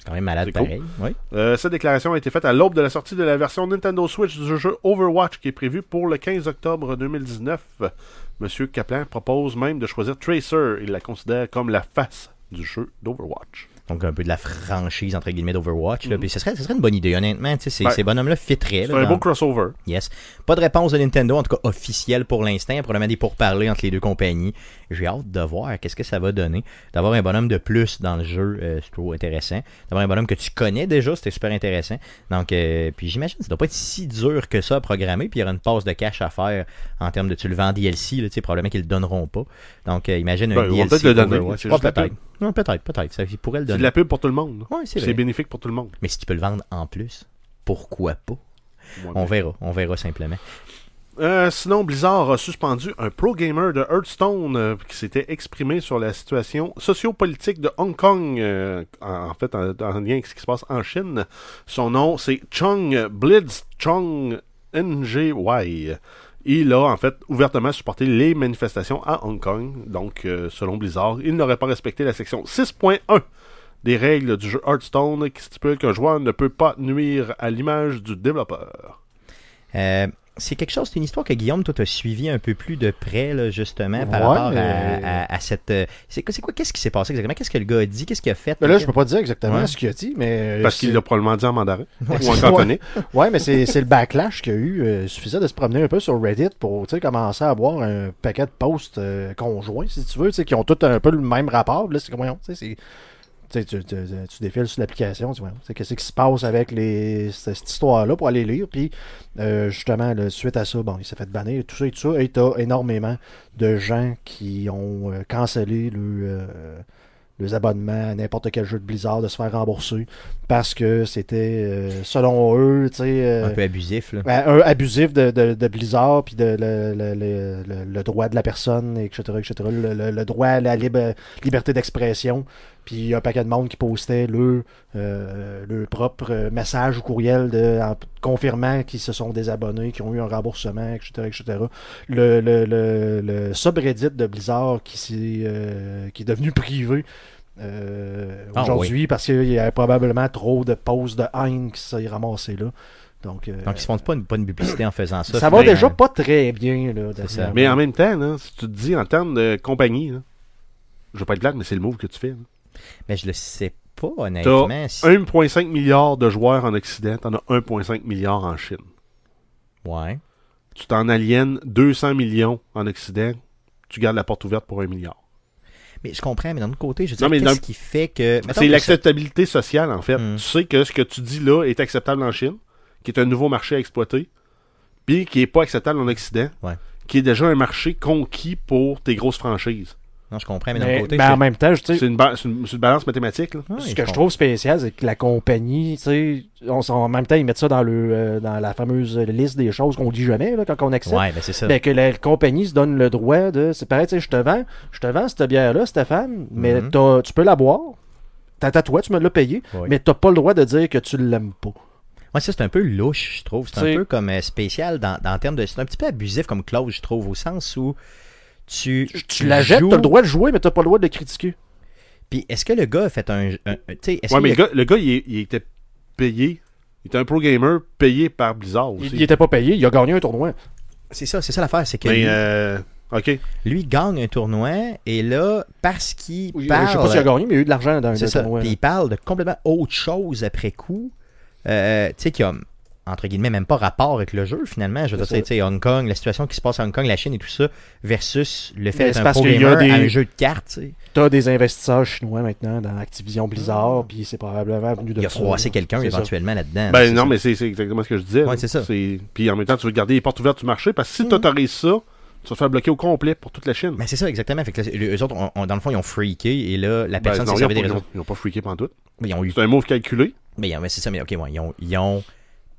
Quand même malade C'est cool. pareil. Oui. Euh, cette déclaration a été faite à l'aube de la sortie de la version Nintendo Switch du jeu Overwatch qui est prévue pour le 15 octobre 2019. Monsieur Kaplan propose même de choisir Tracer. Il la considère comme la face du jeu d'Overwatch. Donc, un peu de la franchise, entre guillemets, d'Overwatch. là. Puis ce serait, ce serait une bonne idée, honnêtement. Ces, Ben, ces bonhommes-là fitteraient. C'est un dans- beau crossover. Yes. Pas de réponse de Nintendo, en tout cas officielle pour l'instant. Probablement des pourparlers entre les deux compagnies. J'ai hâte de voir qu'est-ce que ça va donner. D'avoir un bonhomme de plus dans le jeu, euh, c'est trop intéressant. D'avoir un bonhomme que tu connais déjà, c'était super intéressant. Donc, euh, puis j'imagine que ça doit pas être si dur que ça à programmer. Puis il y aura une passe de cash à faire en termes de tu le vends en DLC. Là, probablement qu'ils le donneront pas. Donc, euh, imagine un Ben, DLC. peut-être le donner, peut-être. Non, peut-être, peut-être. Ça, ils pourraient le C'est de donner. la pub pour tout le monde. Ouais, c'est bénéfique pour tout le monde. Mais si tu peux le vendre en plus, pourquoi pas? Ouais, On verra. On verra simplement. Euh, sinon, Blizzard a suspendu un pro gamer de Hearthstone euh, qui s'était exprimé sur la situation sociopolitique de Hong Kong, euh, en, fait, en, en lien avec ce qui se passe en Chine. Son nom, c'est Chung Blitz Chung NGY. Il a en fait ouvertement supporté les manifestations à Hong Kong. Donc, selon Blizzard, il n'aurait pas respecté la section 6.1 des règles du jeu Hearthstone qui stipule qu'un joueur ne peut pas nuire à l'image du développeur. Euh, c'est quelque chose, c'est une histoire que Guillaume, toi, t'as suivi un peu plus de près, là, justement, par Ouais, rapport à, mais- à- à cette. euh, C'est quoi, c'est quoi, qu'est-ce qui s'est passé exactement? Qu'est-ce que le gars a dit? Qu'est-ce qu'il a fait? Mais là, je peux pas dire exactement Ouais. ce qu'il a dit, mais. Parce c'est- qu'il l'a probablement dit en mandarin. Ouais, ou en cantonais. Ouais, mais c'est c'est le backlash qu'il y a eu. euh, Il suffisait de se promener un peu sur Reddit pour tu sais, commencer à avoir un paquet de posts euh, conjoints, si tu veux, tu sais, qui ont tous un peu le même rapport. Là, c'est comme, voyons, tu sais, c'est- tu, sais, tu, tu, tu défiles sur l'application, tu vois, qu'est-ce qui se passe avec les, cette, histoire-là pour aller lire? Puis, euh, justement, là, suite à ça, bon, il s'est fait bannir, tout ça et tout ça. Et t'as énormément de gens qui ont euh, cancellé le. euh, les abonnements à n'importe quel jeu de Blizzard de se faire rembourser parce que c'était euh, selon eux tu sais Un peu abusif, là. ben, un abusif de, de, de Blizzard, puis de le, le, le, droit de la personne, etc., etc., le, droit à la libre- liberté d'expression. Puis il y a un paquet de monde qui postait le, euh, le propre euh, message ou courriel de, en confirmant qu'ils se sont désabonnés, qu'ils ont eu un remboursement, etc., etc. Le, le, le, le subreddit de Blizzard qui, s'est, euh, qui est devenu privé euh, Ah, aujourd'hui parce qu'il y a probablement trop de posts de haine qui s'est ramassé là. Donc, euh, Donc, ils se font pas une, pas une publicité en faisant ça. ça va déjà pas très bien. Là, ça. Mais en même temps, là, si tu te dis en termes de compagnie, là, je vais pas être plate, mais c'est le move que tu fais. là. Mais je le sais pas, honnêtement. si- 1,5 milliard de joueurs en Occident, t'en as 1,5 milliard en Chine. Ouais. Tu t'en aliènes 200 millions en Occident, tu gardes la porte ouverte pour un milliard. Mais je comprends, mais d'un autre côté, je veux dire, qu'est-ce qui fait que. C'est l'acceptabilité sociale, en fait. Hmm. Tu sais que ce que tu dis là est acceptable en Chine, qui est un nouveau marché à exploiter, puis qui est pas acceptable en Occident, Ouais. qui est déjà un marché conquis pour tes grosses franchises. Non, je comprends, mais d'un Mais, côté. mais je- en même temps, C'est une, ba- c'est une- c'est une balance mathématique. Là. Ouais, ce je que je trouve spécial, c'est que la compagnie, tu sais, on en même temps, ils mettent ça dans, le, euh, dans la fameuse liste des choses qu'on dit jamais là, quand on accepte. Ouais, ben c'est ça. Ben, que la compagnie se donne le droit de. C'est pareil, tu sais, je te vends, je te vends cette bière-là, Stéphane, mais Mhm. t'as- tu peux la boire. T'as à toi, tu me l'as payé, Ouais. mais t'as pas le droit de dire que tu l'aimes pas. Ouais, ça, c'est un peu louche, je trouve. C'est un peu comme euh, spécial dans, dans le terme de. C'est un petit peu abusif comme clause, je trouve, au sens où tu. Tu, tu la jettes, joues- t'as le droit de jouer, mais t'as pas le droit de le critiquer. Puis est-ce que le gars a fait un. un- Ouais, mais a- le gars, le gars, il, était payé. Il était un pro gamer payé par Blizzard aussi. Il, il était pas payé, il a gagné un tournoi. C'est ça, c'est ça l'affaire, c'est que Mais, lui, euh, ok. lui gagne un tournoi et là, parce qu'il Oui, parle. Je sais pas s'il a gagné, mais il a eu de l'argent dans C'est un ça. tournoi. Puis il parle de complètement autre chose après coup. Euh, tu sais, a, entre guillemets, même pas rapport avec le jeu, finalement. Je veux dire, C'est tu sais, Hong Kong, la situation qui se passe à Hong Kong, la Chine et tout ça, versus le fait Mais d'être c'est un parce pro qu'il y a des- à un jeu de cartes, tu sais. T'as des investisseurs chinois maintenant dans Activision Blizzard, puis c'est probablement venu de Il a froissé quelqu'un C'est éventuellement là-dedans. Ben c'est non, ça. mais c'est c'est exactement ce que je disais. Ouais, c'est ça. Puis en même temps, tu veux garder les portes ouvertes du marché parce que si tu autorises ça, tu vas te faire bloquer au complet pour toute la Chine. Ben, c'est ça, exactement. Fait que là, eux autres, on- on- dans le fond, ils ont freaké et là, la Ben, personne non, s'est ils, ont pas, des ils, ont, ils ont pas freaké pendant tout. Mais ils ont eu. C'est un move calculé. Mais, mais c'est ça, mais ok, ouais, ils ont, ils ont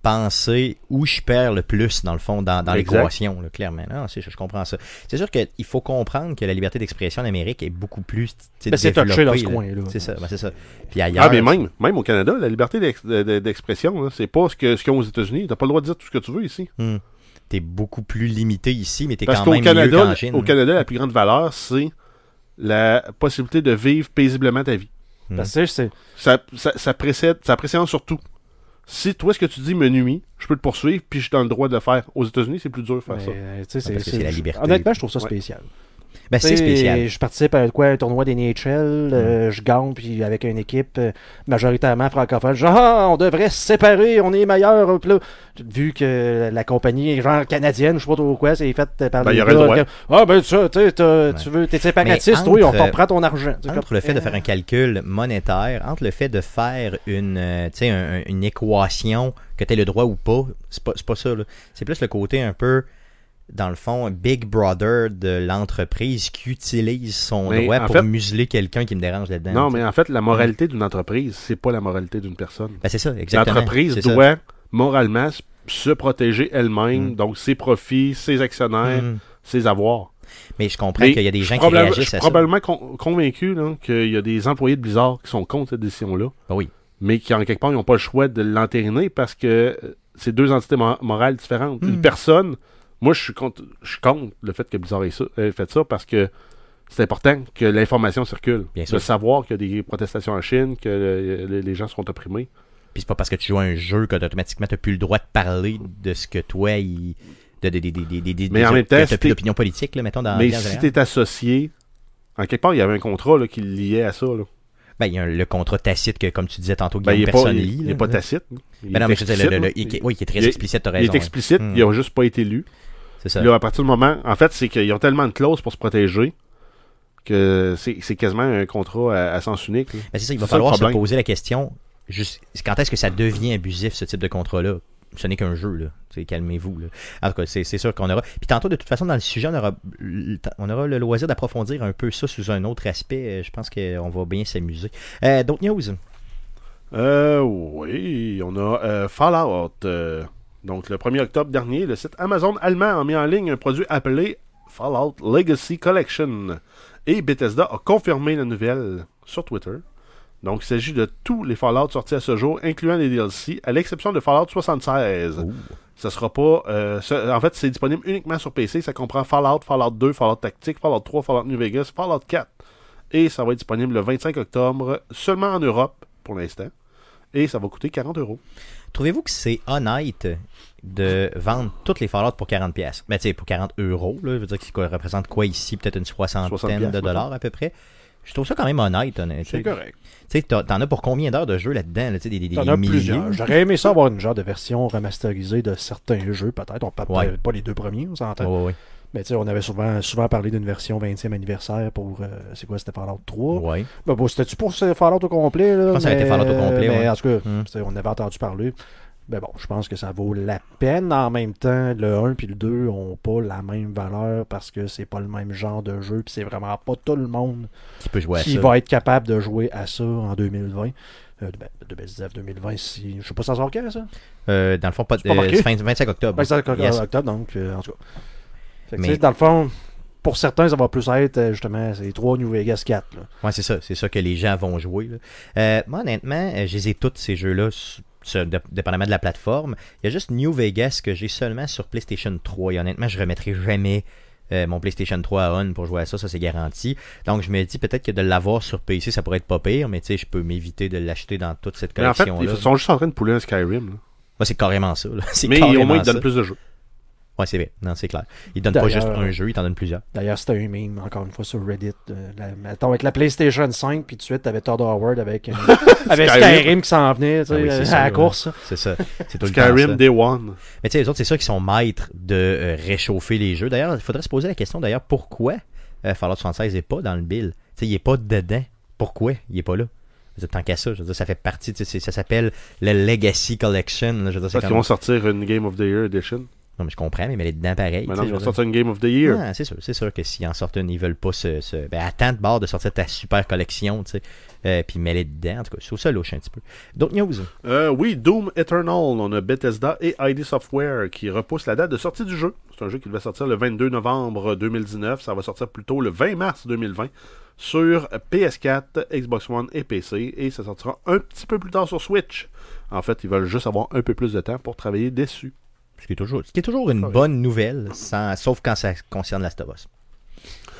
pensé où je perds le plus, dans le fond, dans, dans l'équation, clairement. Non, c'est- je, je comprends ça. C'est sûr qu'il faut comprendre que la liberté d'expression en Amérique est beaucoup plus. Ben, c'est touché dans ce coin-là. C'est ça, ben, c'est ça. Puis ailleurs. Ah, mais même, même au Canada, la liberté d'ex- de- de- d'expression, c'est pas ce que- ce qu'ils ont aux États-Unis. T'as pas le droit de dire tout ce que tu veux ici. hmm, t'es beaucoup plus limité ici, mais t'es quand même mieux Canada, qu'en Chine. au Canada, la plus grande valeur, c'est la possibilité de vivre paisiblement ta vie. Ça, ça, ça précède, ça précède surtout. Si toi, ce que tu dis me nuit, je peux te poursuivre, puis je suis dans le droit de le faire. Aux États-unis, c'est plus dur de faire mais, ça. euh, parce que c'est la liberté. Honnêtement, je trouve ça Ouais. Ben, c'est spécial. Je participe à quoi, un tournoi des NHL, euh, je gagne, puis avec une équipe euh, majoritairement francophone. Genre, Ah, on devrait se séparer, on est meilleurs. Puis là, vu que la compagnie est genre canadienne, je sais pas trop quoi, c'est fait par Ben, les gars, Ah, ben ça, tu sais, t'as- tu veux, t'es séparatiste, Mais oui, on entre- t'en prend ton argent. Entre comme- le fait de faire un calcul monétaire, entre le fait de faire une, euh, tu sais, un- une équation que tu aies le droit ou pas, c'est pas, c'est pas ça. là. C'est plus le côté un peu, dans le fond, Big Brother de l'entreprise qui utilise son Mais droit pour fait- museler quelqu'un qui me dérange là-dedans. Non, mais en fait, la moralité d'une entreprise, c'est pas la moralité d'une personne. Ben, c'est ça, exactement. L'entreprise ça. doit moralement se protéger elle-même, Mm. donc ses profits, ses actionnaires, Mhm. ses avoirs. Mais je comprends qu'il y a des je gens suis qui réagissent Je suis à ça. probablement con- convaincu qu'il y a des employés de Blizzard qui sont contre cette décision-là, Ah oui. mais qui, en quelque part, n'ont pas le choix de l'entériner parce que euh, c'est deux entités mo- morales différentes. Mm. Une personne, moi, je suis contre, je suis contre le fait que Blizzard ait, ça- ait fait ça parce que c'est important que l'information circule. Bien de sûr. savoir qu'il y a des protestations en Chine, que les- gens sont opprimés. Puis c'est pas parce que tu joues à un jeu que automatiquement tu plus le droit de parler de ce que toi, il... de, de, de, de, de- de- Mais de- en même temps, t'as si plus t'es- d'opinion politique, là, mettons, dans Mais si général. tu es associé, en quelque part, il y avait un contrat là, qui liait à ça. Là. Ben, il y a un- le contrat tacite que, comme tu disais tantôt, Ben, Guillaume, il n'est pas, il- il tacite. Il Ben non, est mais je veux dire, il- oui, qui est très Il explicite, t'as Il raison. est explicite, Hmm. il n'a juste pas été lu. Ça. Là, à partir du moment, en fait, c'est qu'ils ont tellement de clauses pour se protéger que c'est c'est quasiment un contrat à, à sens unique. Ben, c'est ça, il va falloir se poser la question, juste, quand est-ce que ça devient abusif, ce type de contrat-là? Ce n'est qu'un jeu, là. Calmez-vous. En tout cas, c'est sûr qu'on aura. Puis tantôt, de toute façon, dans le sujet, on aura, on aura le loisir d'approfondir un peu ça sous un autre aspect. Euh, Je pense qu'on va bien s'amuser. Euh, D'autres news? Euh, oui, on a euh, Fallout. Donc, le 1er octobre dernier, le site Amazon allemand a mis en ligne un produit appelé Fallout Legacy Collection. Et Bethesda a confirmé la nouvelle sur Twitter. Donc, il s'agit de tous les Fallout sortis à ce jour, incluant les DLC, à l'exception de Fallout 76. Ouh. Ça sera pas. euh, ce- en fait, c'est disponible uniquement sur PC. Ça comprend Fallout, Fallout 2, Fallout Tactique, Fallout 3, Fallout New Vegas, Fallout 4. Et ça va être disponible le 25 octobre, seulement en Europe pour l'instant. Et ça va coûter 40 euros. Trouvez-vous que c'est honnête de vendre toutes les Fallout pour 40$? pièces Ben, tu sais, pour 40 euros, là, je veux dire, qui représente quoi ici? Peut-être une 60 soixantaine de dollars à peu près. Je trouve ça quand même honnête, honnête. C'est Tu correct. sais, t'en as pour combien d'heures de jeu là-dedans? là, tu sais, des, des, T'en as plusieurs. J'aurais aimé ça avoir une genre de version remasterisée de certains jeux, peut-être. On peut Ouais. pas les deux premiers, on s'entend. Ouais, ouais, ouais. Mais tu sais, on avait souvent, souvent parlé d'une version 20e anniversaire pour. euh, c'est quoi, c'était Fallout 3 Ouais. Ben, bon, c'était-tu pour Fallout au complet là, Je pense que ça a été mais- Fallout au complet, Mais ouais. en tout cas, Hmm. on avait entendu parler. Ben bon, je pense que ça vaut la peine. En même temps, le 1 puis le 2 ont pas la même valeur parce que c'est pas le même genre de jeu. Puis c'est vraiment pas tout le monde Qui peut jouer à qui ça? va être capable de jouer à ça en 2020. Euh, ben, 2019, 2020, si. Je sais pas ça sort quand, ça? Euh, dans le fond, pas, C'est pas euh, marqué? c'est fin 25 octobre. Ben, c'est en Yes. octobre, donc, euh, en tout cas. Fait que, Mais- tu sais, dans le fond, pour certains, ça va plus être, euh, justement, c'est 3 New Vegas 4. Là. Ouais, c'est ça. C'est ça que les gens vont jouer. là. Euh, moi, honnêtement, euh, je les ai toutes ces jeux-là, dépendamment de la plateforme. Il y a juste New Vegas que j'ai seulement sur PlayStation 3. Et honnêtement, je remettrai jamais euh, mon PlayStation 3 à on pour jouer à ça. Ça, c'est garanti. Donc, je me dis peut-être que de l'avoir sur PC, ça pourrait être pas pire. Mais tu sais, je peux m'éviter de l'acheter dans toute cette Mais en fait, collection-là. ils sont juste en train de pouler un Skyrim. là. Moi, c'est carrément ça. là. Mais carrément au moins, ils donnent plus de jeux. Ouais, c'est vrai. Non, c'est clair. Ils donnent pas juste un jeu, ils t'en donnent plusieurs. D'ailleurs, c'était un meme, encore une fois, sur Reddit. euh, la- mettons, avec la PlayStation 5, puis tout de suite, t'avais Todd Howard avec, euh, avec Skyrim. Skyrim qui s'en venait, tu sais, Ah oui, euh, ça, à la ouais. course. C'est ça. C'est tout le temps Skyrim. Day One. Mais tu sais, les autres, c'est ça qui sont maîtres de euh, réchauffer les jeux. D'ailleurs, il faudrait se poser la question d'ailleurs pourquoi euh, Fallout 76 n'est pas dans le bill? Tu sais, il n'est pas dedans. Pourquoi il n'est pas là? Tant qu'à ça, je veux dire, ça fait partie, tu sais, c'est- ça s'appelle le Legacy Collection. là. Je veux dire, c'est Parce qu'ils vont sortir une Game of the Year Edition. Non, mais je comprends, mais elle est dedans pareil. Maintenant, ils vont sortir une Game of the Year. Ah, c'est sûr, c'est sûr que s'ils en sortent une, ils veulent pas se. se- Ben, attends de bord de sortir ta super collection, tu sais. Euh, puis mêler dedans. En tout cas, je trouve ça louche un petit peu. D'autres news? Euh, oui, Doom Eternal. On a Bethesda et ID Software qui repoussent la date de sortie du jeu. C'est un jeu qui devait sortir le 22 novembre 2019. Ça va sortir plutôt le 20 mars 2020 sur PS4, Xbox One et PC. Et ça sortira un petit peu plus tard sur Switch. En fait, ils veulent juste avoir un peu plus de temps pour travailler dessus. Ce qui est toujours, ce qui est toujours une Correct. bonne nouvelle, sans, sauf quand ça concerne Last of Us.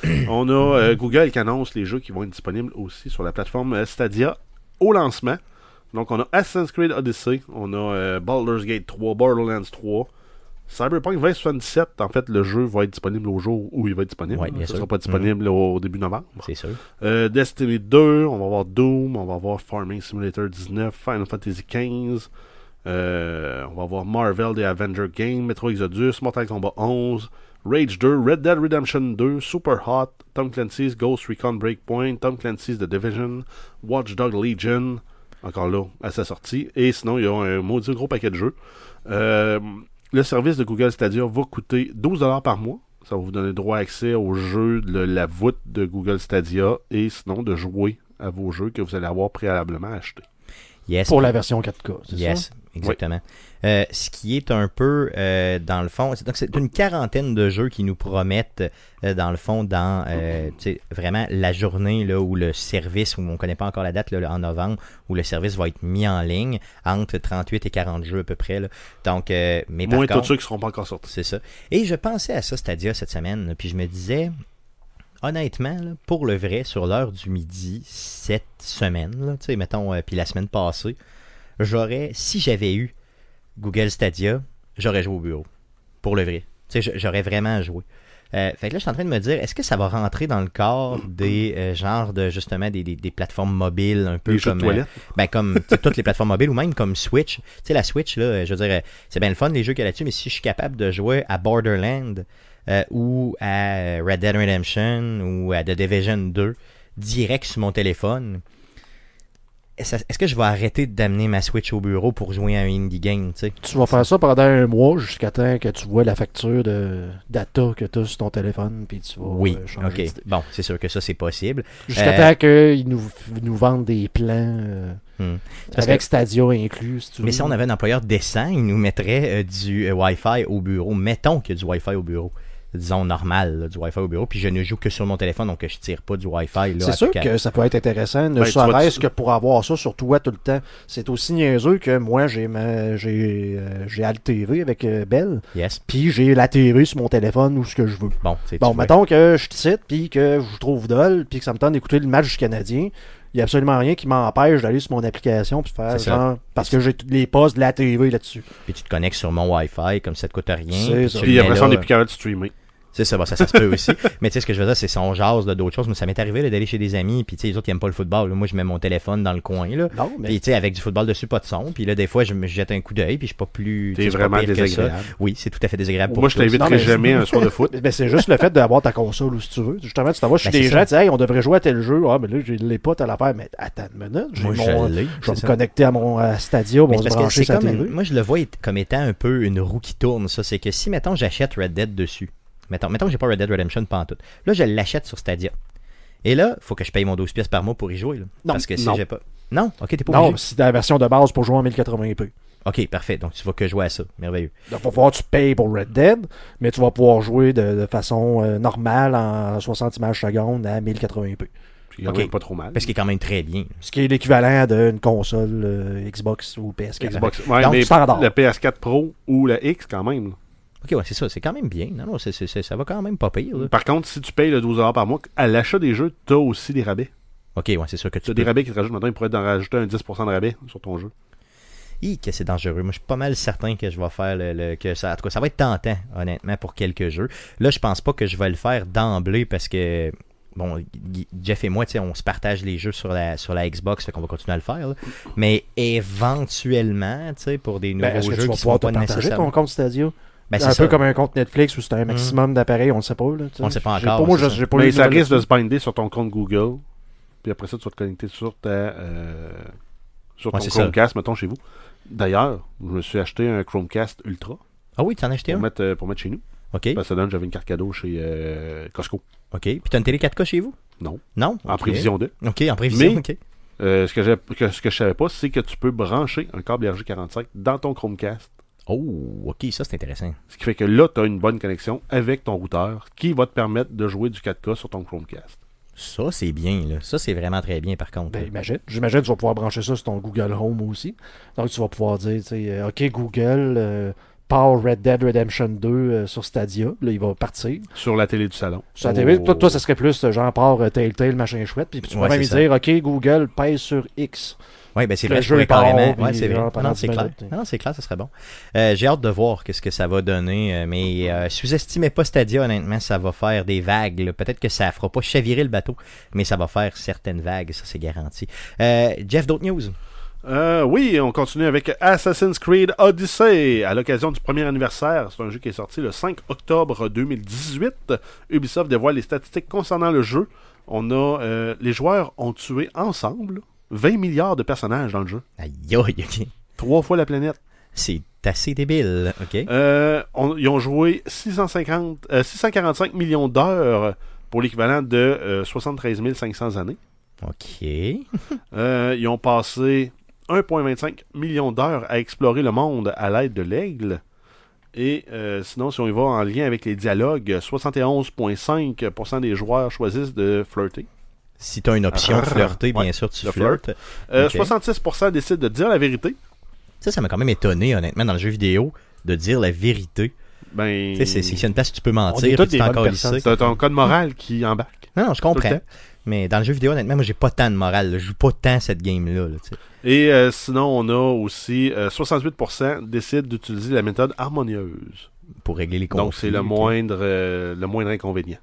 On a euh, Google qui annonce les jeux qui vont être disponibles aussi sur la plateforme euh, Stadia au lancement. Donc on a Assassin's Creed Odyssey, on a euh, Baldur's Gate 3, Borderlands 3, Cyberpunk 2077. En fait, le jeu va être disponible au jour où il va être disponible. Ouais, bien sûr. sera pas disponible au début novembre. C'est sûr. Euh, Destiny 2, on va avoir Doom, on va avoir Farming Simulator 19, Final Fantasy 15, euh, on va avoir Marvel The Avenger Game, Metro Exodus, Mortal Kombat 11, Rage 2, Red Dead Redemption 2, Super Hot, Tom Clancy's Ghost Recon Breakpoint, Tom Clancy's The Division, Watch Dog Legion, encore là, à sa sortie. Et sinon, il y a un maudit gros paquet de jeux. Euh, le service de Google Stadia va coûter 12$ par mois. Ça va vous donner droit à accès aux jeux de la voûte de Google Stadia et sinon de jouer à vos jeux que vous allez avoir préalablement achetés. Yes. Pour la version 4K, c'est Yes, ça? Exactement. Euh, ce qui est un peu, euh, dans le fond, c'est, donc c'est une quarantaine de jeux qui nous promettent, euh, dans le fond, dans vraiment la journée là, où le service, où on ne connaît pas encore la date, là, en novembre, où le service va être mis en ligne, entre 38 et 40 jeux à peu près. là. Donc, mais par Moins contre, tous ceux qui ne seront pas encore sortis. c'est ça. Et je pensais à ça, c'est-à-dire cette semaine, puis je me disais, honnêtement, là, pour le vrai, sur l'heure du midi, cette semaine, là, tu sais, mettons, euh, puis la semaine passée, j'aurais, si j'avais eu Google Stadia, j'aurais joué au bureau. Pour le vrai. J'aurais vraiment joué. Euh, fait que là, je suis en train de me dire, est-ce que ça va rentrer dans le corps des euh, genres de, justement, des, des- des plateformes mobiles, un peu Les comme... euh, ben, comme toutes les plateformes mobiles ou même comme Switch. Tu sais, la Switch, là, je veux dire, euh, c'est bien le fun les jeux qu'il y a là-dessus, mais si je suis capable de jouer à Borderland ou à Red Dead Redemption ou à The Division 2 direct sur mon téléphone, est-ce que je vais arrêter d'amener ma Switch au bureau pour jouer à un indie game, tu sais? Tu vas faire ça pendant un mois jusqu'à temps que tu vois la facture de data que tu as sur ton téléphone, puis tu vas Oui, euh, changer ok. Bon, c'est sûr que ça, c'est possible. Jusqu'à Euh, temps qu'ils nous, nous vendent des plans euh, Hmm. Avec que- Stadia inclus. Si tu Mais veux. si on avait un employeur décent, il nous mettrait euh, du Wi-Fi au bureau. Mettons qu'il y a du Wi-Fi au bureau. Disons normal, là, du Wi-Fi au bureau. Puis je ne joue que sur mon téléphone, donc je tire pas du Wi-Fi. là, C'est sûr que ça peut être intéressant, ne Ben, serait-ce que pour avoir ça sur toi tout le temps. C'est aussi niaiseux que moi, j'ai ma, j'ai, euh, TV avec euh, Belle, Yes. puis j'ai la TV sur mon téléphone ou ce que je veux. Bon, c'est Bon, mettons que je te cite, puis que je vous trouve dol, puis que ça me tente d'écouter le match du Canadien. Il n'y a absolument rien qui m'empêche d'aller sur mon application puis faire C'est ça. genre. Parce que j'ai tous les postes de la TV là-dessus. Puis tu te connectes sur mon Wi-Fi, comme ça te coûte rien. C'est puis Puis après ça, on n'est plus capable de streamer. C'est ça, bon, ça, ça se peut aussi. Mais tu sais, ce que je veux dire, c'est son jase d'autres choses. Moi, ça m'est arrivé là, d'aller chez des amis, puis tu sais, les autres, ils aiment pas le football. là. Moi, je mets mon téléphone dans le coin, là. Non, mais Puis tu sais, avec du football dessus, pas de son. Puis là, des fois, je me jette un coup d'œil, puis je suis pas plus. pas vraiment pire que ça. désagréable. Oui, c'est tout à fait désagréable pour Moi, je t'inviterai mais- jamais un soir de foot. Ben, c'est juste le fait d'avoir ta console où si tu veux. Justement, tu t'en vas chez Ben, des c'est gens, tu hey, on devrait jouer à tel jeu. Ah, mais là, je l'ai pas, t'as l'affaire. Mais attends une minute, j'ai Moi, mon- je l'ai. je vais c'est me ça. connecter à mon euh, Stadia, Mais on c'est va se parce que brancher c'est sur la comme, TV. moi je le vois comme étant un peu une roue qui tourne, ça. C'est que si, mettons, j'achète Red Dead dessus, mettons, mettons que j'ai pas Red Dead Redemption pas en tout, là, je l'achète sur Stadia. Et là, faut que je paye mon 12 pièces par mois pour y jouer, là. Non, Parce que si j'ai pas. Non, ok, t'es pas Non, obligé. t'as la version de base pour jouer en 1080p. Ok, parfait. Donc tu vas que jouer à ça. Merveilleux. Donc, va falloir que tu payes pour Red Dead, mais tu vas pouvoir jouer de, de façon euh, normale en 60 images secondes à 1080p. Puis, quand Ok. même pas trop mal. Parce qu'il est quand même très bien. Ce qui est l'équivalent d'une console euh, Xbox ou PS4. Xbox. Ouais, Donc, mais standard. le PS4 Pro ou le X quand même. Ok, ouais, c'est ça. C'est quand même bien. Non, non, c'est- c'est- ça va quand même pas pire. là. Par contre, si tu payes le 12$ par mois, à l'achat des jeux, t'as aussi des rabais. Ok, ouais, c'est sûr que Tu tu as des peux. rabais qui te rajoutent. Maintenant, ils pourraient t'en rajouter un 10% de rabais sur ton jeu. Hi, que c'est dangereux. Moi, je suis pas mal certain que je vais faire le, le- que ça. En tout cas, ça va être tentant, honnêtement, pour quelques jeux. Là, je pense pas que je vais le faire d'emblée parce que. Bon, Jeff et moi, tu sais, on se partage les jeux sur la, sur la Xbox, fait qu'on va continuer à le faire. là. Mais éventuellement, tu sais, pour des nouveaux Ben, Est-ce que jeux tu vas qui pouvoir te pas partager nécessairement. ton compte Stadia? Ben, un peu comme un compte Netflix où c'est un maximum d'appareils, on ne sait pas. Là, tu. On le sait pas encore, moi, ça. pas Mais ça risque de se binder sur ton compte Google. Puis après ça, tu vas te connecter sur ta euh, sur Ouais, ton ça. Chromecast, mettons, chez vous. D'ailleurs, je me suis acheté un Chromecast Ultra Ah oui, t'en as acheté pour un? mettre, euh, pour mettre chez nous. Ok. Parce que ça donne, j'avais une carte cadeau chez euh, Costco. Ok. Puis t'as une télé 4K chez vous? Non. Non? En prévision de. Ok, en prévision. Mais- ok. Euh, ce, que j'ai- que- ce que je savais pas, c'est que tu peux brancher un câble RG45 dans ton Chromecast. Oh, ok, ça c'est intéressant. Ce qui fait que là, tu as une bonne connexion avec ton routeur qui va te permettre de jouer du 4K sur ton Chromecast. Ça c'est bien, là. Ça c'est vraiment très bien, par contre. Ben, imagine. J'imagine que tu vas pouvoir brancher ça sur ton Google Home aussi. Donc, tu vas pouvoir dire, tu sais, euh, OK, Google, euh, Power Red Dead Redemption 2 euh, sur Stadia. Là, il va partir. Sur la télé du salon. Sur la Oh. toi, toi, ça serait plus euh, genre Power euh, Telltale, machin chouette. Puis tu Ouais, pourrais même dire, OK, Google, pèse sur X. Oui, ben c'est Le vrai, je part, carrément. Ouais, c'est vrai. Non, c'est 10 clair. Non, c'est clair, ça serait bon. Euh, J'ai hâte de voir qu'est-ce que ça va donner, mais euh, sous-estimez pas Stadia, honnêtement, ça va faire des vagues. là. Peut-être que ça fera pas chavirer le bateau, mais ça va faire certaines vagues, ça c'est garanti. Euh, Jeff, d'autres news? Euh, oui, on continue avec Assassin's Creed Odyssey. À l'occasion du premier anniversaire, c'est un jeu qui est sorti le 5 octobre 2018. Ubisoft dévoile les statistiques concernant le jeu. On a euh, les joueurs ont tué ensemble 20 milliards de personnages dans le jeu. Aïe, aïe. Trois fois la planète. C'est assez débile, ok. Euh, on- ils ont joué 650, euh, 645 millions d'heures pour l'équivalent de euh, 73 500 années. Ok. Euh, ils ont passé 1,25 million d'heures à explorer le monde à l'aide de l'aigle. Et euh, sinon, si on y va en lien avec les dialogues, 71,5% des joueurs choisissent de flirter. Si t'as une option Ah, flirter, bien ouais, sûr, tu flirtes. Euh, Ok. 66% décident de dire la vérité. Ça, ça m'a quand même étonné, honnêtement, dans le jeu vidéo, de dire la vérité. Ben, Tu sais, c'est- c'est c'est une place où tu peux On est mentir, tous puis tu des t'es bonnes encore personnes. ton code moral qui embarque. Non, non, je Tout le comprends. Mais dans le jeu vidéo, honnêtement, moi, j'ai pas tant de morale. là. Je joue pas tant cette game-là. là. Et euh, sinon, on a aussi euh, 68% décident d'utiliser la méthode harmonieuse. pour régler les conflits. Donc, c'est le moindre, euh, le moindre inconvénient.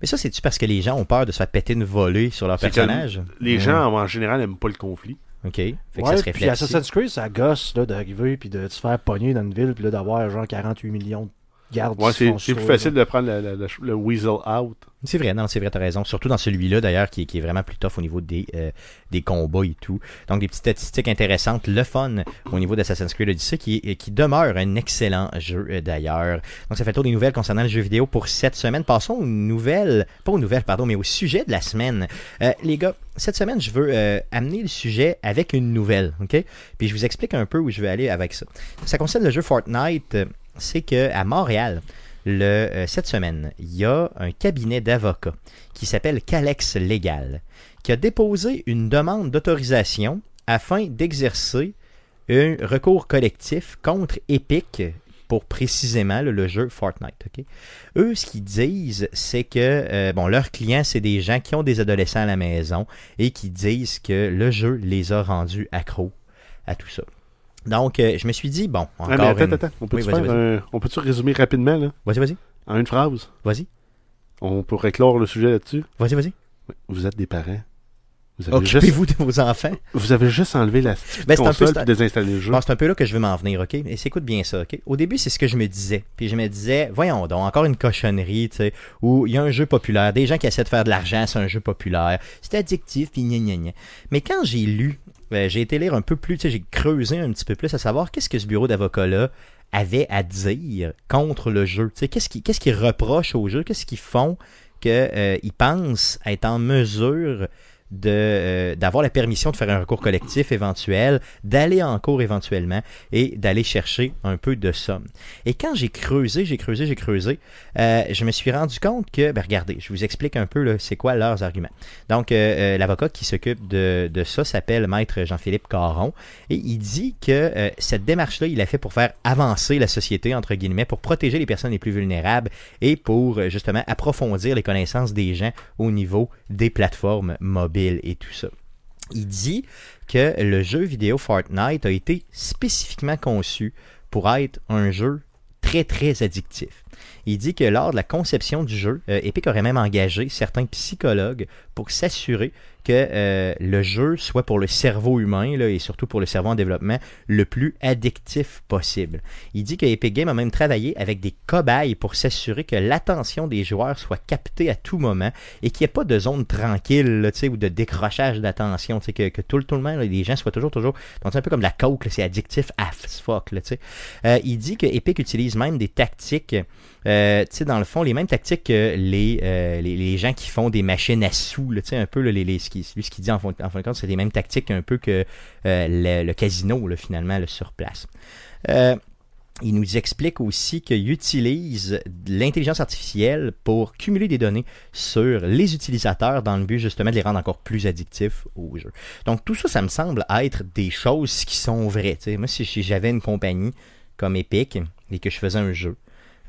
Mais ça, c'est-tu parce que les gens ont peur de se faire péter une volée sur leur personnage? Les gens, en général, n'aiment pas le conflit. OK. Fait que Ouais, ça se puis. Assassin's Creed, ça gosse là, d'arriver puis de se faire pogner dans une ville puis d'avoir genre 48 millions de gardes. Ouais, c'est plus facile de prendre le, le- weasel out. C'est vrai, non, c'est vrai, t'as raison. Surtout dans celui-là, d'ailleurs, qui, qui est vraiment plus tough au niveau des, euh, des combats et tout. Donc, des petites statistiques intéressantes, le fun au niveau d'Assassin's Creed Odyssey, qui, qui demeure un excellent jeu, euh, d'ailleurs. Donc, ça fait le tour des nouvelles concernant le jeu vidéo pour cette semaine. Passons aux nouvelles, pas aux nouvelles, pardon, mais au sujet de la semaine. Euh, les gars, cette semaine, je veux euh, amener le sujet avec une nouvelle, OK? Puis je vous explique un peu où je vais aller avec ça. Ça concerne le jeu Fortnite. C'est que à Montréal, euh, cette semaine, il y a un cabinet d'avocats qui s'appelle Calex Légal, qui a déposé une demande d'autorisation afin d'exercer un recours collectif contre Epic pour précisément le jeu Fortnite. Eux, ce qu'ils disent, c'est que euh, bon, leurs clients, c'est des gens qui ont des adolescents à la maison et qui disent que le jeu les a rendus accros à tout ça. Donc, euh, je me suis dit, bon, Ah, encore mais attends, une... attends, on peut-tu Oui, un- résumer rapidement, là? Vas-y, vas-y. En une phrase, Vas-y, on pourrait clore le sujet là-dessus? vas-y, vas-y. Vous êtes des parents. Vous avez, juste, Occupez-vous de vos enfants. vous avez juste enlevé la Ben, c'est un peu console et désinstallé le jeu. Bon, c'est un peu là que je veux m'en venir, OK? Et s'écoute bien ça, OK? Au début, c'est ce que je me disais. Puis je me disais, voyons donc, encore une cochonnerie, tu sais, où il y a un jeu populaire, des gens qui essaient de faire de l'argent, c'est un jeu populaire, c'est addictif, puis gna gna gna. Mais quand j'ai lu, j'ai été lire un peu plus, j'ai creusé un petit peu plus à savoir qu'est-ce que ce bureau d'avocats-là avait à dire contre le jeu. Qu'est-ce qu'ils reprochent au jeu? Qu'est-ce qu'ils font qu'ils pensent être en mesure de, euh, d'avoir la permission de faire un recours collectif éventuel, d'aller en cours éventuellement et d'aller chercher un peu de somme. Et quand j'ai creusé, j'ai creusé, j'ai creusé, euh, je me suis rendu compte que, ben regardez, je vous explique un peu c'est quoi leurs arguments. Donc, euh, l'avocat qui s'occupe de, de ça s'appelle Maître Jean-Philippe Caron et il dit que cette démarche-là, il l'a fait pour faire avancer la société, entre guillemets, pour protéger les personnes les plus vulnérables et pour justement approfondir les connaissances des gens au niveau des plateformes mobiles et tout ça. Il dit que le jeu vidéo Fortnite a été spécifiquement conçu pour être un jeu très très addictif. Il dit que lors de la conception du jeu, euh, Epic aurait même engagé certains psychologues pour s'assurer que euh, le jeu soit pour le cerveau humain là, et surtout pour le cerveau en développement le plus addictif possible. Il dit que Epic Games a même travaillé avec des cobayes pour s'assurer que l'attention des joueurs soit captée à tout moment et qu'il n'y ait pas de zone tranquille là, ou de décrochage d'attention, que, que tout le tout le monde, les gens soient toujours toujours donc c'est un peu comme la coke, c'est addictif as fuck. Là. Euh, il dit que Epic utilise même des tactiques euh, dans le fond, les mêmes tactiques que les, euh, les, les gens qui font des machines à sous, là, tu sais, un peu, là, les, lui, ce qu'il dit en fin, de compte, c'est les mêmes tactiques un peu que euh, le, casino, là, finalement, là, sur place. Euh, il nous explique aussi qu'il utilise l'intelligence artificielle pour cumuler des données sur les utilisateurs dans le but justement de les rendre encore plus addictifs au jeu. Donc tout ça, ça me semble être des choses qui sont vraies. Moi, si j'avais une compagnie comme Epic et que je faisais un jeu,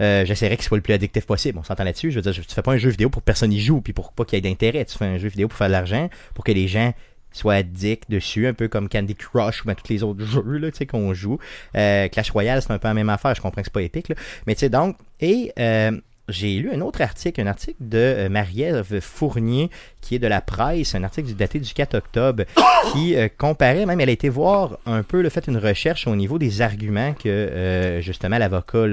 euh, j'essaierais qu'il soit le plus addictif possible. On s'entend là-dessus. Je veux dire, tu fais pas un jeu vidéo pour que personne y joue, puis pour pas qu'il y ait d'intérêt. Tu fais un jeu vidéo pour faire de l'argent, pour que les gens soient addicts dessus, un peu comme Candy Crush ou ben, tous les autres jeux là, qu'on joue. Euh, Clash Royale, c'est un peu la même affaire. Je comprends que c'est pas épique, mais tu sais donc. Et euh, j'ai lu un autre article, un article de euh, Marie-Ève Fournier, qui est de la presse, un article daté du 4 octobre, qui euh, comparait, même elle a été voir un peu, le fait une recherche au niveau des arguments que euh, justement l'avocat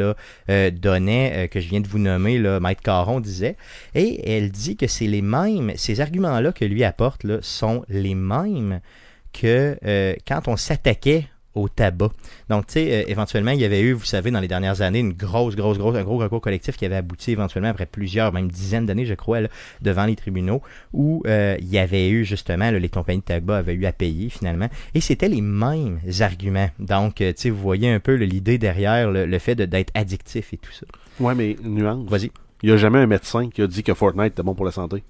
donnait, que je viens de vous nommer, Maître Caron disait, et elle dit que c'est les mêmes, ces arguments-là que lui apporte sont les mêmes que quand on s'attaquait au tabac. Donc, tu sais, euh, éventuellement, il y avait eu, vous savez, dans les dernières années, une grosse, grosse, grosse, un gros recours collectif qui avait abouti éventuellement après plusieurs, même dizaines d'années, je crois, là, devant les tribunaux, où euh, il y avait eu justement, là, les compagnies de tabac avaient eu à payer finalement, et c'était les mêmes arguments. Donc, euh, tu sais, vous voyez un peu l'idée derrière le, le fait de- d'être addictif et tout ça. Ouais, mais nuance. Vas-y. Il n'y a jamais un médecin qui a dit que Fortnite était bon pour la santé.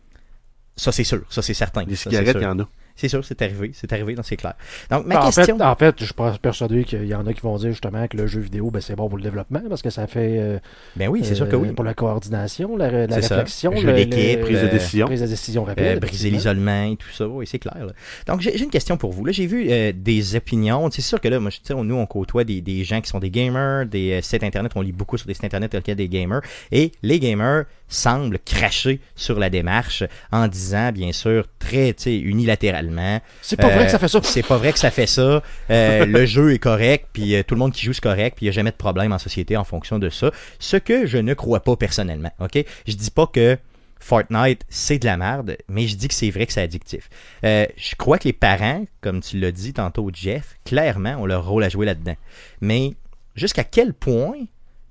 Ça, c'est sûr. Ça, c'est certain. Les cigarettes, il y en a. C'est sûr, c'est arrivé. C'est arrivé, donc c'est clair. Donc, ma en, question... fait, en fait, je suis persuadé qu'il y en a qui vont dire justement que le jeu vidéo, ben, c'est bon pour le développement parce que ça fait. euh, Ben oui, c'est sûr que euh, oui. Pour la coordination, la, la réflexion, Jeu le- d'équipe, le- Prise de décision. prise de décision rapide. Euh, briser effectivement. l'isolement et tout ça, oui, c'est clair. là. Donc, j'ai une question pour vous. Là, j'ai vu euh, des opinions. C'est sûr que là, moi, nous, on côtoie des, des gens qui sont des gamers, des sites internet. On lit beaucoup sur des sites internet tels qu'il y a des gamers. Et les gamers semblent cracher sur la démarche en disant, bien sûr, très, unilatéralement. C'est pas Euh, vrai que ça fait ça. C'est pas vrai que ça fait ça. Euh, le jeu est correct, puis euh, tout le monde qui joue c'est correct, puis il n'y a jamais de problème en société en fonction de ça. Ce que je ne crois pas personnellement. Ok, je dis pas que Fortnite c'est de la merde, mais je dis que c'est vrai que c'est addictif. Euh, je crois que les parents, comme tu l'as dit tantôt Jeff, clairement ont leur rôle à jouer là-dedans. Mais jusqu'à quel point,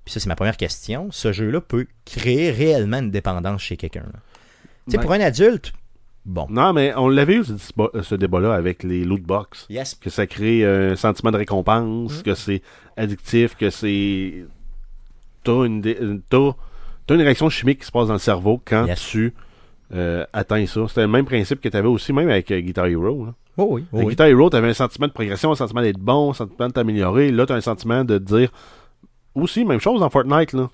puis ça c'est ma première question, ce jeu-là peut créer réellement une dépendance chez quelqu'un. Tu sais, Ben- pour un adulte, bon. Non, mais on l'avait eu ce, débat- ce débat-là avec les loot box. Yes. Que ça crée un sentiment de récompense, Mm. que c'est addictif, que c'est. T'as une, dé- euh, t'as une réaction chimique qui se passe dans le cerveau quand Yes. tu euh, atteins ça. C'était le même principe que tu avais aussi, même avec euh, Guitar Hero. là. Oh oui, oh Avec oui. Guitar Hero, tu avais un sentiment de progression, un sentiment d'être bon, un sentiment de t'améliorer. Là, tu as un sentiment de dire. Aussi, même chose dans Fortnite. là.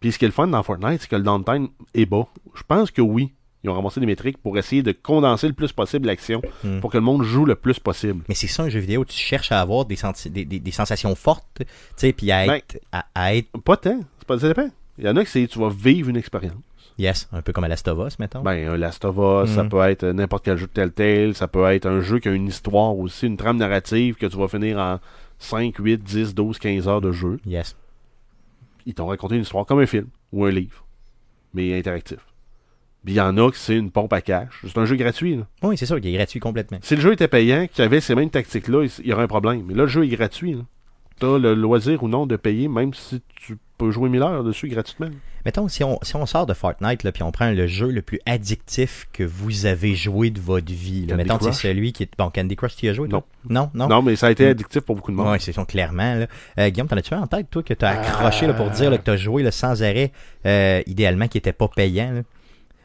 Puis ce qui est le fun dans Fortnite, c'est que le downtime est bas. Je pense que oui. Ils ont ramassé des métriques pour essayer de condenser le plus possible l'action Hmm. pour que le monde joue le plus possible. Mais c'est ça un jeu vidéo, tu cherches à avoir des, des, des- des sensations fortes, tu sais, puis à Ben- être, à, à être... Pas tant. C'est pas, ça dépend. Il y en a qui c'est tu vas vivre une expérience. Yes, un peu comme à Last of Us, mettons. Ben, un Last of Us, ça Mhm. peut être n'importe quel jeu de Telltale, ça peut être un jeu qui a une histoire aussi, une trame narrative que tu vas finir en 5, 8, 10, 12, 15 heures de jeu. Yes. Ils t'ont raconté une histoire comme un film ou un livre, mais interactif. Puis il y en a que c'est une pompe à cash. C'est un jeu gratuit. là. Oui, c'est sûr qu'il est gratuit complètement. Si le jeu était payant, qu'il y avait ces mêmes tactiques-là, il il y aurait un problème. Mais là, le jeu est gratuit. là. T'as le loisir ou non de payer, même si tu peux jouer 1000 heures dessus gratuitement. Mettons, si on, si on sort de Fortnite, là, puis on prend le jeu le plus addictif que vous avez joué de votre vie. Là. Mettons, c'est celui qui est. Bon, Candy Crush, tu y as joué, toi? Non, non. Non, mais ça a été Mm. addictif pour beaucoup de monde. Oui, c'est clairement. Là. Euh, Guillaume, t'en as-tu en tête, toi, que t'as accroché là, pour dire là, que t'as joué là, sans arrêt, euh, idéalement, qui était pas payant? là?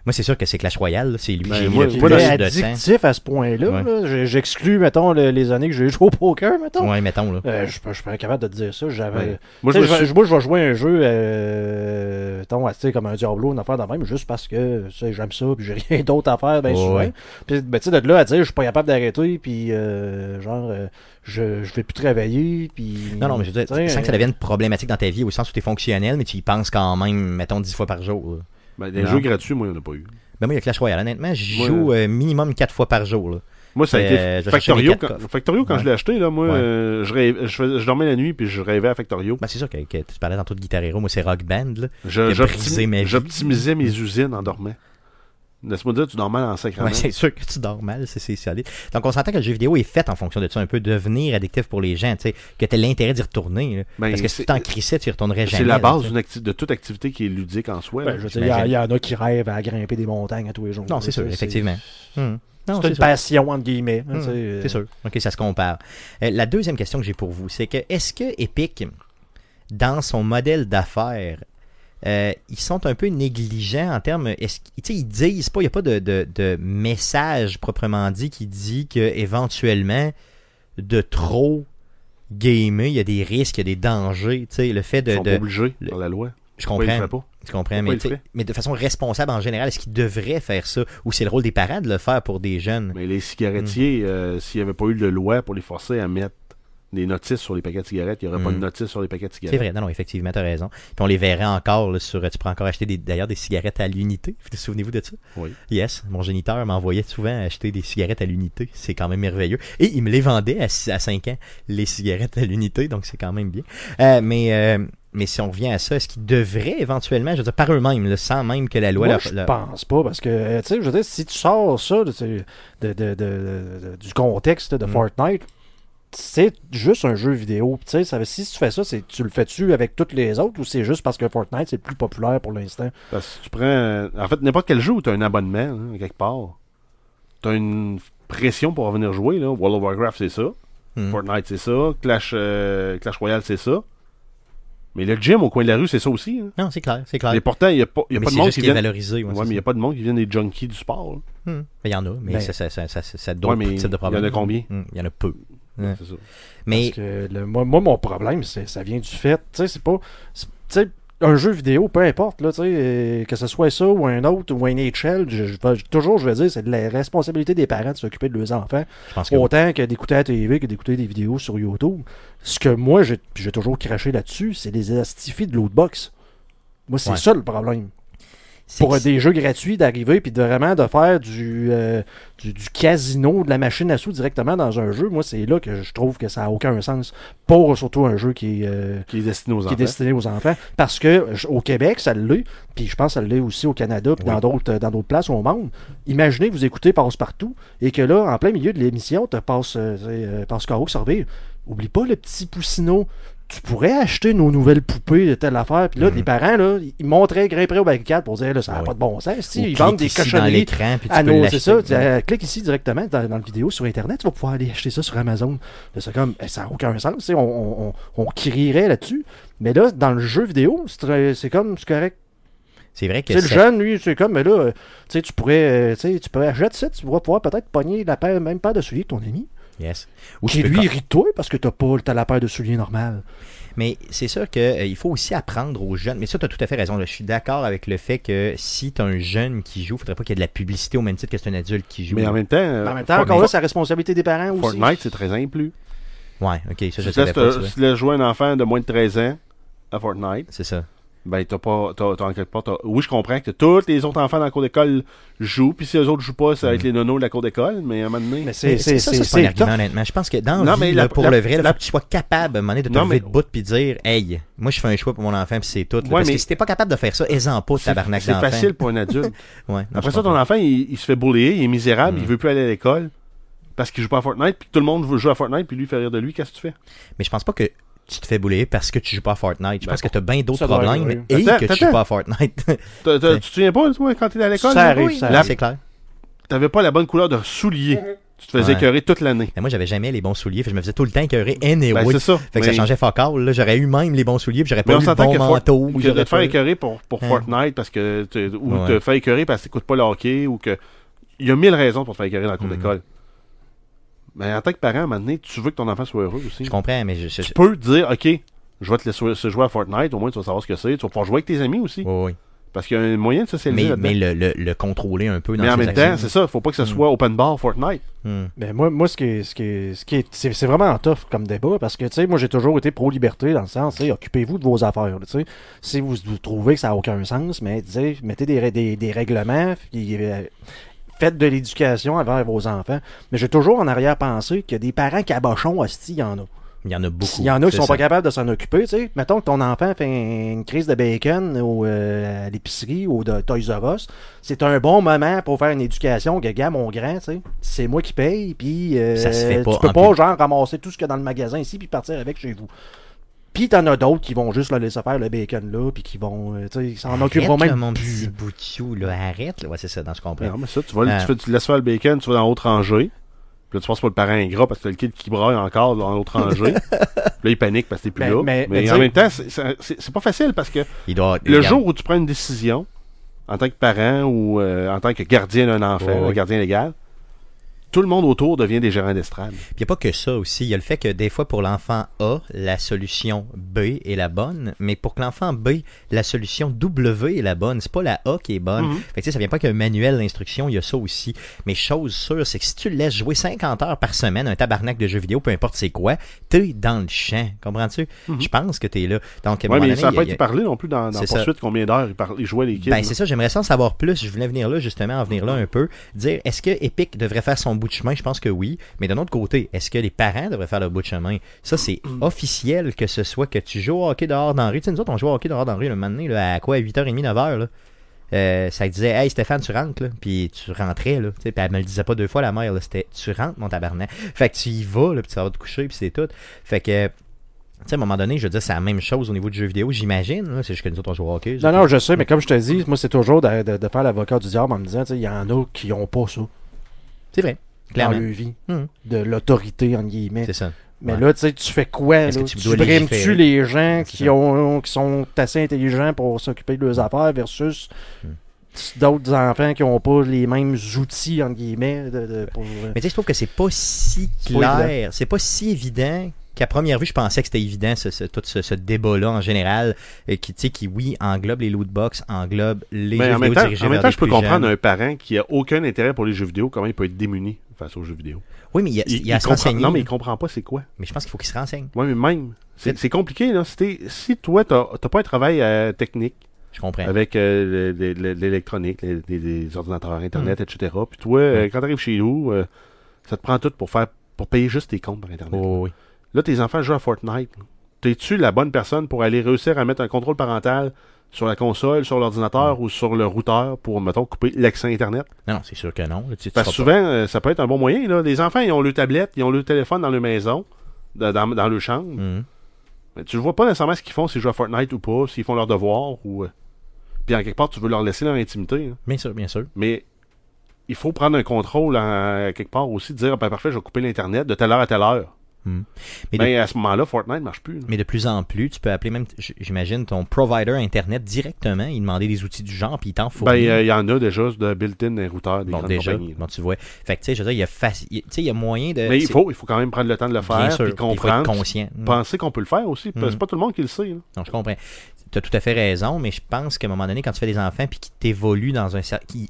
Moi, c'est sûr que c'est Clash Royale. C'est lui Ben, moi- le moi, plus était de temps. addictif à ce point-là. Ouais. là. J'ai- J'exclus, mettons, le- les années que j'ai joué au poker, mettons. Ouais, mettons. Là. Euh, je, suis pas capable de te dire ça. J'avais. Ouais. Moi, je suis- vais jouer un jeu, euh, mettons, comme un Diablo, une affaire de même, juste parce que tu sais, j'aime ça, puis j'ai rien d'autre à faire, Ouais, souvent. Puis, ben, tu sais, de là à dire, je suis pas capable d'arrêter, puis euh, genre, euh, je, je vais plus travailler, puis. Non, non, mais je veux dire, sans que ça devienne problématique dans ta vie, au sens où tu es fonctionnel, mais tu y penses quand même, mettons, 10 fois par jour. là. Ben, des Non. jeux gratuits, moi, il n'y en a pas eu. Ben, moi, il y a Clash Royale. Honnêtement, je Ouais. joue euh, minimum 4 fois par jour. Là. Moi, ça a Euh, été chercher Factorio. Quand. Factorio, quand Ouais. je l'ai acheté, là, moi, Ouais. euh, je, rêve- je, je dormais la nuit puis je rêvais à Factorio. Ben, c'est sûr que, que tu parlais tantôt de Guitar Hero. Moi, c'est Rock Band. J'optimisais mes usines en dormant. Laisse-moi dire, tu dors mal en sacrament. Ouais, c'est sûr que tu dors mal, c'est c'est solide. Donc, on s'entend que le jeu vidéo est fait en fonction de ça, un peu devenir addictif pour les gens, tu sais, que tu as l'intérêt d'y retourner. là. Ben, Parce que si c'est- tu t'en crissais, tu y retournerais jamais. c'est la base de toute activité qui est ludique en soi. Ben, il y en a qui rêvent à grimper des montagnes à tous les jours. Non, c'est là, sûr, effectivement. Non, C'est c'est une sûr. passion, entre guillemets. hein, Hum, euh, C'est sûr. OK, ça se compare. Euh, la deuxième question que j'ai pour vous, c'est que est-ce que Epic, dans son modèle d'affaires, euh, ils sont un peu négligents en termes. Est-ce, qu'ils- ils disent pas, il n'y a pas de, de- de message proprement dit qui dit que éventuellement de trop gamer, il y a des risques, il y a des dangers. Le fait Ils de. sont de- pas obligés le- par la loi. je Pourquoi ils le comprends. pas? Tu comprends, Pourquoi mais, de façon responsable en général, est-ce qu'ils devraient faire ça? Ou c'est le rôle des parents de le faire pour des jeunes? Mais les cigarettiers, euh, s'il n'y avait pas eu de loi pour les forcer à mettre des notices sur les paquets de cigarettes, il n'y aurait pas Mm. de notices sur les paquets de C'est cigarettes. vrai, non, non, effectivement, tu as raison. Puis on les verrait encore là, sur. Tu pourrais encore acheter des- d'ailleurs des cigarettes à l'unité. Vous Souvenez-vous de ça? Oui. Yes, mon géniteur m'envoyait souvent acheter des cigarettes à l'unité. C'est quand même merveilleux. Et il me les vendait à, 5 ans, les cigarettes à l'unité, donc c'est quand même bien. Euh, mais, euh, mais si on revient à ça, est-ce qu'ils devraient éventuellement, je veux dire, par eux-mêmes, sans même que la loi Moi, leur- je leur- pense pas, parce que, euh, tu sais, je veux dire, si tu sors ça de, de- de- de- de- du contexte de Mm. Fortnite, c'est juste un jeu vidéo. Tu sais, si tu fais ça, c'est tu le fais-tu avec toutes les autres ou c'est juste parce que Fortnite, c'est le plus populaire pour l'instant? Parce que tu prends. En fait, n'importe quel jeu où tu as un abonnement, hein, quelque part, tu as une pression pour venir jouer. Là. World of Warcraft, c'est ça. Hmm. Fortnite, c'est ça. Clash, euh, Clash Royale, c'est ça. Mais le gym au coin de la rue, c'est ça aussi. hein. Non, c'est clair, c'est clair. Et pourtant, il n'y a pas, il y a mais pas de c'est monde qui vient. valorisé. Ouais, mais il n'y a pas de monde qui vient des junkies du sport. Hmm. Il y en a, mais Ben- ça, ça, ça, ça, ça, ça a Ouais, d'autres mais types de il y en a combien? Hmm, Il y en a peu. Ouais. C'est ça. Mais Parce que le- moi, moi, mon problème, c'est ça vient du fait, tu sais, c'est pas. Tu sais, un jeu vidéo, peu importe, là, tu sais, euh, que ce soit ça ou un autre ou un HL, je, je vais- toujours, je vais dire, c'est de la responsabilité des parents de s'occuper de leurs enfants. que Autant que d'écouter la TV que d'écouter des vidéos sur YouTube. Ce que moi, j'ai toujours craché là-dessus, c'est les astifies de lootbox. Moi, c'est Ouais. ça le problème. Pour des jeux gratuits, d'arriver puis de vraiment de faire du, euh, du, du casino, de la machine à sous directement dans un jeu, moi, c'est là que je trouve que ça n'a aucun sens. Pour surtout un jeu qui est, euh, Qui est destiné aux qui est enfants. destiné aux enfants. Parce que au Québec, ça l'est, puis je pense que ça l'est aussi au Canada, puis Oui. dans d'autres dans d'autres places au monde. Imaginez que vous écoutez Passe-Partout, et que là, en plein milieu de l'émission, tu passe, euh, euh, passe Caro qui surveille. Oublie pas le petit poussineau. Tu pourrais acheter nos nouvelles poupées de telle affaire. Puis là, Mhm. les parents, là, ils montraient, grimperaient au barricade pour dire, là, ça n'a pas de bon sens. Si, Ou ils vendent des cochonneries. Ah non, l'acheter. c'est ça. Tu, euh, clique ici directement dans, dans la vidéo sur Internet, tu vas pouvoir aller acheter ça sur Amazon. C'est comme, eh, ça n'a aucun sens. On, on, on, crierait là-dessus. Mais là, dans le jeu vidéo, c'est comme, c'est correct. C'est vrai que le ça- jeune, lui, c'est comme, mais là, euh, tu sais, tu pourrais, euh, tu pourrais acheter ça, tu vas pouvoir peut-être pogner la paire, même paire de souliers de ton ami. Yes. Ou Qui lui com- irrite toi parce que t'as pas t'as la paire de souliers normale. Mais c'est sûr qu'il faut aussi apprendre aux jeunes. Mais ça, tu as tout à fait raison. là. Je suis d'accord avec le fait que si tu as un jeune qui joue, il faudrait pas qu'il y ait de la publicité au même titre que c'est un adulte qui joue. Mais en même temps, euh, en même temps, encore là, c'est la responsabilité des parents aussi. Fortnite, c'est très inclus. Ouais, ok, ça, je si tu laisses jouer un enfant de moins de 13 ans à Fortnite, C'est ça. Ben, t'as pas. T'as, t'as en quelque part. t'as- Oui, je comprends que tous les autres enfants dans la cour d'école jouent, puis si les autres jouent pas, ça va être les nonos de la cour d'école, mais à un moment donné. Mais Mais c'est C'est ça, ça, c'est pas un argument, honnêtement. Je pense que dans Non, mais la- là, pour la- le vrai, il faut que tu sois capable, à un moment donné, de te lever mais- de bout puis dire Hey, moi, je fais un choix pour mon enfant, puis c'est tout. là. Ouais, Parce mais- que si t'es pas capable de faire ça, aisant pas, c'est, tabarnak c'est d'enfant. facile pour un adulte. Ouais, non, Après ça, ton enfant, il, il se fait bouler, il est misérable, Mm. il veut plus aller à l'école parce qu'il joue pas à Fortnite, puis que tout le monde veut jouer à Fortnite, puis lui fait rire de lui, qu'est-ce que tu fais? Mais je pense pas que tu te fais bouler parce que tu joues pas à Fortnite. Je Ben, pense que t'as bien d'autres problèmes arriver. et Attends, que tu joues pas à Fortnite. Tu te souviens pas, toi, quand t'étais à l'école? Ça là? arrive, Oui, ça oui, arrive. c'est clair. T'avais pas la bonne couleur de souliers. Tu te faisais Ouais. écœurer toute l'année. Mais moi, j'avais jamais les bons souliers. fait je me faisais tout le temps écourer anyway. Ben, c'est ça. fait que Mais- ça changeait fuck all, là. J'aurais eu même les bons souliers, puis j'aurais Mais pas eu le bon manteau. ou j'aurais te faire écœurer pour, pour Hein. Fortnite parce que tu- ou Ouais. te faire écœurer parce que t'écoutes pas le hockey ou que il y a mille raisons pour te faire écœurer dans la cour Mhm. d'école. Mais en tant que parent, à un moment donné, tu veux que ton enfant soit heureux aussi. Je comprends, mais je. je- Tu je- peux dire, OK, je vais te laisser se jouer à Fortnite, au moins tu vas savoir ce que c'est. Tu vas pouvoir jouer avec tes amis aussi. Ouais. Parce qu'il y a un moyen de socialiser Mais, mais le, le, le contrôler un peu dans Mais en ses même temps, c'est ça, faut pas que ce Mm. soit open bar Fortnite. Hmm. Mais moi, moi ce qui est, ce qui est, ce qui est- c'est, vraiment tough comme débat parce que, tu sais, moi, j'ai toujours été pro-liberté dans le sens, tu sais, occupez-vous de vos affaires, tu sais. Si vous, vous trouvez que ça n'a aucun sens, mais, tu sais, mettez des, des, des règlements, puis, euh, faites de l'éducation envers vos enfants. Mais j'ai toujours en arrière-pensée qu'il y a des parents cabochons, hostie, il y en a. Il y en a beaucoup. Il y en a qui sont ça. pas capables de s'en occuper, tu sais. Mettons que ton enfant fait une crise de bacon au, euh, à l'épicerie ou de Toys R Us. C'est un bon moment pour faire une éducation gars, mon grand, tu sais. C'est moi qui paye, puis euh, Ça se fait pas tu peux pas, plus. genre, ramasser tout ce qu'il y a dans le magasin ici puis partir avec chez vous. Puis t'en as d'autres qui vont juste le laisser faire le bacon là, puis qui vont, euh, tu sais, ils s'en Arrête, occuperont là, même mon plus. petit bout de chou, là. Arrête, là. Ouais, c'est ça, dans ce comprends. Non, mais ça, tu, vas, tu, fais, tu laisses faire le bacon, tu vas dans l'autre rangée. Puis là, tu penses pas le parent ingrat parce que t'as le kid qui braille encore dans l'autre rangée. puis là, il panique parce que t'es plus Mais- là. mais- Mais, mais en même temps, c'est- pas facile parce que Il doit. le jour où tu prends une décision, en tant que parent ou euh, en tant que gardien d'un enfant, un gardien légal, tout le monde autour devient des gérants d'estrade. Puis il n'y a pas que ça aussi. Il y a le fait que des fois, pour l'enfant A, la solution B est la bonne, mais pour que l'enfant B, la solution W est la bonne. C'est pas la A qui est bonne. Mhm. Fait que tu sais, ça vient pas qu'un manuel d'instruction, il y a ça aussi. Mais chose sûre, c'est que si tu le laisses jouer 50 heures par semaine, un tabarnak de jeux vidéo, peu importe c'est quoi, t'es dans le champ. Comprends-tu? Je pense que t'es là. Donc, à Mhm. Ouais, mais donné, ça n'a il y pas parlé non plus dans, dans C'est ça. Poursuite combien d'heures parlaient- ils jouaient les kids. Ben, c'est ça, j'aimerais ça en savoir plus. Je voulais venir là, justement, en venir là un peu. Dire, est-ce que Epic devrait faire son bout de chemin? Je pense que oui. Mais d'un autre côté, est-ce que les parents devraient faire leur bout de chemin? Ça, c'est officiel que ce soit que tu joues au hockey dehors dans la rue. Tu sais, nous autres, on joue au hockey dehors dans la rue le moment donné, là, à quoi 8h30, 9h. Là. Euh, ça disait, hey Stéphane, tu rentres, là. Puis tu rentrais, là. Puis elle me le disait pas deux fois, la mère, là. C'était, tu rentres, mon tabarnak. Fait que tu y vas, là, puis tu vas te coucher, puis c'est tout. Fait que. Tu sais, à un moment donné, je veux dire, c'est la même chose au niveau du jeu vidéo, j'imagine. là. C'est juste que nous autres, on joue au hockey. Non, non, je sais, mais comme je te dis, moi, c'est toujours de, de- de faire l'avocat du diable en me disant, tu sais, il y en a qui ont pas ça C'est vrai, dans leur vie, Hum, de l'autorité, en guillemets. c'est ça. Mais Ouais. là, tu sais, tu fais quoi? Est-ce là? que tu Tu brimes-tu les gens qui, ont, qui sont assez intelligents pour s'occuper de leurs affaires versus Hmm. d'autres enfants qui n'ont pas les mêmes outils, entre guillemets, de, de- pour... Mais tu sais, je trouve que c'est pas si clair, c'est pas si évident qu'à première vue, je pensais que c'était évident, ce, ce- tout ce, ce débat-là en général, et qui, tu sais, qui, oui, englobe les lootbox, englobe les Mais jeux en même vidéo temps, en même temps je peux comprendre jeunes. un parent qui a aucun intérêt pour les jeux vidéo, comment il peut être démuni face aux jeux vidéo? Oui, mais il y a, il a comprend- renseigner. Non, mais il comprend pas c'est quoi. Mais je pense qu'il faut qu'il se renseigne. Ouais, mais même. C'est compliqué, là. Si, si toi, t'as pas un travail euh, technique Je comprends. avec euh, le- le- l'électronique, les, les- les ordinateurs, Internet, Mm. etc. Puis toi, euh, quand t'arrives chez nous, euh, ça te prend tout pour faire pour payer juste tes comptes par Internet. Oh, oui. Là, tes enfants jouent à Fortnite. T'es-tu la bonne personne pour aller réussir à mettre un contrôle parental sur la console, sur l'ordinateur Mm. ou sur le routeur pour, mettons, couper l'accès Internet? Non, c'est sûr que non. là, tu- tu Parce que souvent, euh, ça peut être un bon moyen. Là. Les enfants, ils ont le tablette, ils ont le téléphone dans leur maison, dans, dans, dans leur chambre. pas- Mhm. Mais tu ne vois pas nécessairement ce qu'ils font, s'ils jouent à Fortnite ou pas, s'ils font leurs devoirs ou. euh, Puis en quelque part, tu veux leur laisser leur intimité. hein. Bien sûr, bien sûr. Mais il faut prendre un contrôle en- quelque part aussi, de dire ah, ben, parfait, je vais couper l'Internet de telle heure à telle heure. Mhm. Mais de- Mais à ce moment-là, Fortnite ne marche plus. là. Mais de plus en plus, tu peux appeler même, j'imagine, ton provider Internet directement, il demandait des outils du genre, puis il t'en Ben, fournit. euh, il y en a déjà de built-in des routeurs des bon, déjà, bon, tu vois. Fait que, tu sais, je veux dire, il y a, faci- il- y a moyen de... Mais il faut, il faut quand même prendre le temps de le faire, puis faut être comprendre, puis conscient. Penser qu'on peut le faire aussi. Mm. C'est pas tout le monde qui le sait. là. Non, je comprends. Tu as tout à fait raison, mais je pense qu'à un moment donné, quand tu fais des enfants puis qu'ils t'évoluent dans un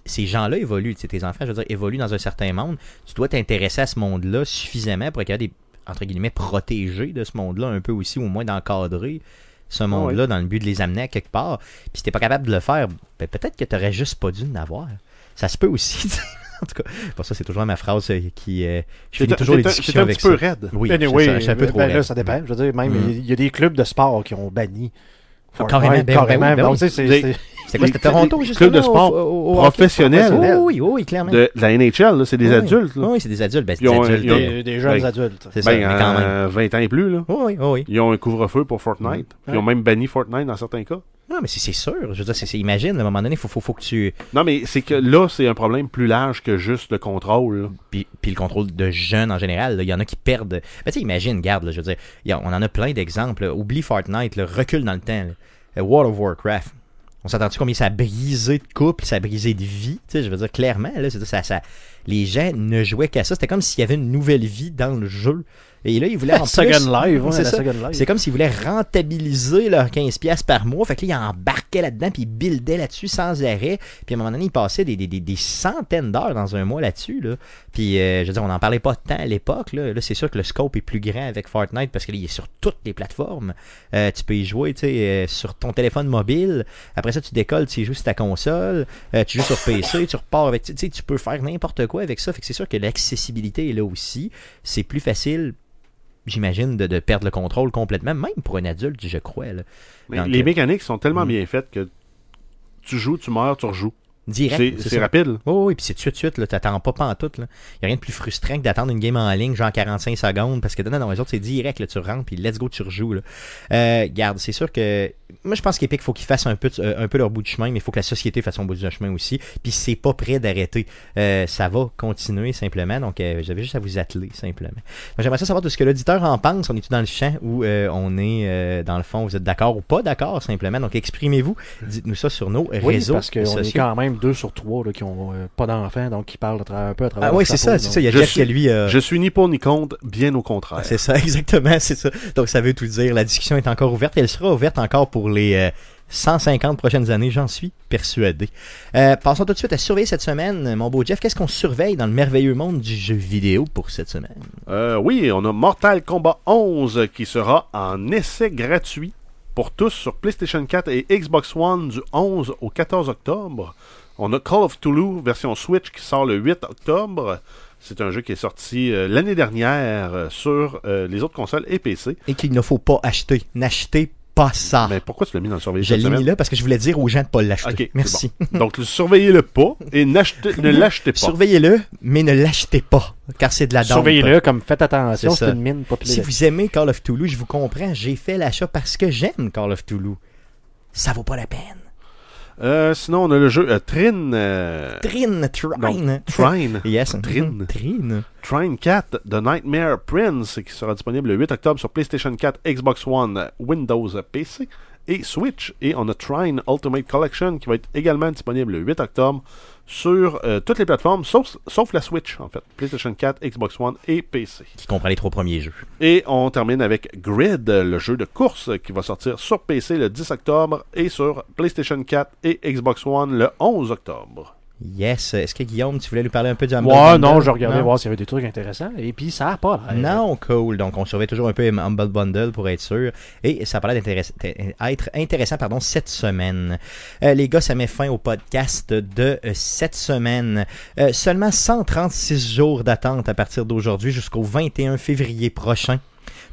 Ces gens-là évoluent, tes enfants, je veux dire, évoluent dans un certain monde, tu dois t'intéresser à ce monde-là suffisamment pour être capable des entre guillemets, protégés de ce monde-là un peu aussi, au moins d'encadrer ce monde-là, dans le but de les amener à quelque part. Puis si t'es pas capable de le faire, ben, peut-être que t'aurais juste pas dû en avoir. Ça se peut aussi. en tout cas, pour ça, c'est toujours ma phrase euh, qui. euh, je finis toujours les discussions un avec petit peu ça. raide. Oui, Anyway, ça, un peu ben, trop ben, raide. là, ça dépend. Je veux dire, même, Mm. il y a des clubs de sport qui ont banni. Carrément, ben carrément. ben oui, ben Donc, oui. C'était quoi, c'était Toronto, justement? clubs de sport au- au- au hockey professionnels. professionnel? Oui, oui, oui, clairement. De la NHL, là, c'est des Oui, adultes. Là. Oui, c'est des adultes. Ben, c'est Ils des ont- adultes. ils ont- des, des jeunes Ben, adultes. C'est ça, Ben, mais quand même. euh, 20 ans et plus, là. Oui, oui, oui. Ils ont un couvre-feu pour Fortnite. Ils ont même banni Fortnite dans certains cas. Non, mais c'est c'est sûr. Je veux dire, c'est- c'est- imagine, à un moment donné, il faut, faut, faut que tu. Non, mais c'est que là, c'est un problème plus large que juste le contrôle. Puis, puis le contrôle de jeunes en général, là, il y en a qui perdent. Ben, tu sais, imagine, garde, là, je veux dire, on en a plein d'exemples. là. Oublie Fortnite, là, recule dans le temps. là. Euh, World of Warcraft. On s'entend-tu combien ça a brisé de couple, ça a brisé de vie? Tu sais, je veux dire, clairement, là, c'est- ça, ça, les gens ne jouaient qu'à ça. C'était comme s'il y avait une nouvelle vie dans le jeu. Et là, ils voulaient en plus... Second Live, ouais, c'est comme s'ils voulaient rentabiliser leurs 15$ par mois. Fait que là, ils embarquaient là-dedans, puis ils buildaient là-dessus sans arrêt. Puis à un moment donné, ils passaient des, des, des, des centaines d'heures dans un mois là-dessus. Là. Puis, euh, je veux dire, on n'en parlait pas tant à l'époque. Là, Là, c'est sûr que le scope est plus grand avec Fortnite parce qu'il est sur toutes les plateformes. Euh, tu peux y jouer tu sais, euh, sur ton téléphone mobile. Après ça, tu décolles, tu y joues sur ta console. Euh, tu joues sur PC, tu repars avec. Tu sais, tu peux faire n'importe quoi avec ça. Fait que c'est sûr que l'accessibilité est là aussi. C'est plus facile j'imagine, de, de perdre le contrôle complètement, même pour un adulte, je crois. Là. Mais Donc, les euh, mécaniques sont tellement mm. bien faites que tu joues, tu meurs, tu rejoues. Direct. C'est c'est c'est ça. rapide. Oh, oui, puis c'est tout de suite, là, t'attends pas pantoute, là. Y a rien de plus frustrant que d'attendre une game en ligne, genre 45 secondes, parce que non, non, les autres, c'est direct, là, tu rentres, puis let's go, tu rejoues, là. Euh, garde, c'est sûr que, moi, je pense qu'Epic, faut qu'ils fassent un peu, de- euh, un peu leur bout de chemin, mais il faut que la société fasse son bout de chemin aussi, puis c'est pas prêt d'arrêter. Euh, ça va continuer, simplement, donc, euh, j'avais juste à vous atteler, simplement. Moi, J'aimerais ça savoir de ce que l'auditeur en pense, on est tout dans le champ, ou euh, on est, euh, dans le fond, vous êtes d'accord ou pas d'accord, simplement, donc exprimez-vous, dites-nous ça sur nos Oui, réseaux parce qu'on est quand même deux sur trois là, qui ont euh, pas d'enfants, donc qui parlent un peu à travers Ah oui, c'est ça, c'est ça. Il y a Je Jeff suis- qui lui. euh, Je suis ni pour ni contre, bien au contraire. C'est ça, exactement, c'est ça. Donc ça veut tout dire. La discussion est encore ouverte. Elle sera ouverte encore pour les euh, 150 prochaines années, j'en suis persuadé. Euh, passons tout de suite à surveiller cette semaine. Mon beau Jeff, qu'est-ce qu'on surveille dans le merveilleux monde du jeu vidéo pour cette semaine? Euh, oui, on a Mortal Kombat 11 qui sera en essai gratuit pour tous sur PlayStation 4 et Xbox One du 11 au 14 octobre. On a Call of Toulouse version Switch qui sort le 8 octobre. C'est un jeu qui est sorti euh, l'année dernière euh, sur euh, les autres consoles et PC. Et qu'il ne faut pas acheter. N'achetez pas ça. Mais pourquoi tu l'as mis dans le surveillé Ah. Je l'ai mis là parce que je voulais dire aux gens de ne pas l'acheter. Merci. bon. Donc, surveillez-le pas et ne l'achetez pas. Surveillez-le, mais ne l'achetez pas, car c'est de la dope. Surveillez-le, comme faites attention, C'est une mine pas Si vous aimez Call of Toulouse, je vous comprends. J'ai fait l'achat parce que j'aime Call of Toulouse. Ça vaut pas la peine. Euh, sinon, on a le jeu euh, Trin. euh, Trine, Trine. Trine. Yes. Trine. Trine. Trine 4 The Nightmare Prince qui sera disponible le 8 octobre sur PlayStation 4, Xbox One, Windows PC et Switch. Et on a Trine Ultimate Collection qui va être également disponible le 8 octobre sur euh, toutes les plateformes sauf, sauf la Switch en fait. PlayStation 4, Xbox One et PC. Qui comprend les trois premiers jeux. Et on termine avec Grid, le jeu de course qui va sortir sur PC le 10 octobre et sur PlayStation 4 et Xbox One le 11 octobre. Yes. Est-ce que Guillaume, tu voulais nous parler un peu du Humble Ouais, Bundle? non, je regardais Non? voir s'il y avait des trucs intéressants. Et puis, ça a pas l'air. Non, cool. Donc, on surveille toujours un peu Humble Bundle pour être sûr. Et ça paraît être intéressant pardon, cette semaine. Euh, les gars, ça met fin au podcast de euh, cette semaine. Euh, seulement 136 jours d'attente à partir d'aujourd'hui jusqu'au 21 février prochain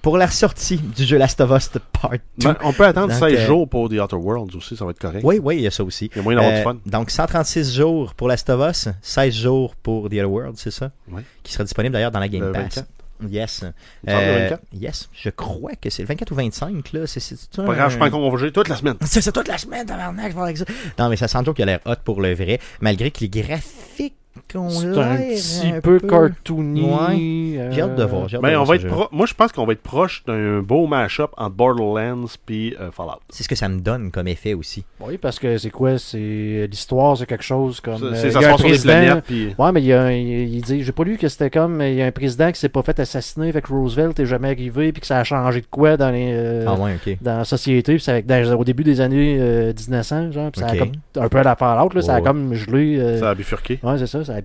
pour la sortie du jeu Last of Us Part 2. Ben, on peut attendre Donc, 16 euh, jours pour The Outer Worlds aussi, ça va être correct. Oui, oui, il y a ça aussi. Il y a moyen d'avoir Euh, du fun. Donc 136 jours pour Last of Us, 16 jours pour The Other World, c'est ça? Oui. Qui sera disponible d'ailleurs dans la Game Le Pass. 24. Yes. Euh, 24. yes, je crois que c'est le 24 ou 25 là. C'est, c'est, Pas grave, je suis pas encore congé toute la semaine. C'est toute la semaine, tabarnak, je vais avec ça. Non, mais ça sent toujours qu'il a l'air hot pour le vrai, malgré que les graphiques ont C'est l'air un petit peu, cartoony. euh, J'ai hâte de voir. Hâte Ben, de on voir va être pro- Moi, je pense qu'on va être proche d'un beau mash-up entre Borderlands puis euh, Fallout. C'est ce que ça me donne comme effet aussi. Oui, parce que c'est quoi? C'est l'histoire, c'est quelque chose comme. euh, C'est il ça y se a un passe sur président- planètes. Puis... Ouais, mais il, y a un- il, dit, j'ai pas lu que c'était comme, il y a un président qui s'est pas fait assassiner, que Roosevelt est jamais arrivé, puis que ça a changé de quoi dans les, euh, ah ouais, dans la société, puis avec- dans- au début des années euh, 1900, genre, puis ça Ok. a comme, un peu à la Fallout, là, ça a comme gelé. euh, Ça a bifurqué. Ouais, c'est ça, ça a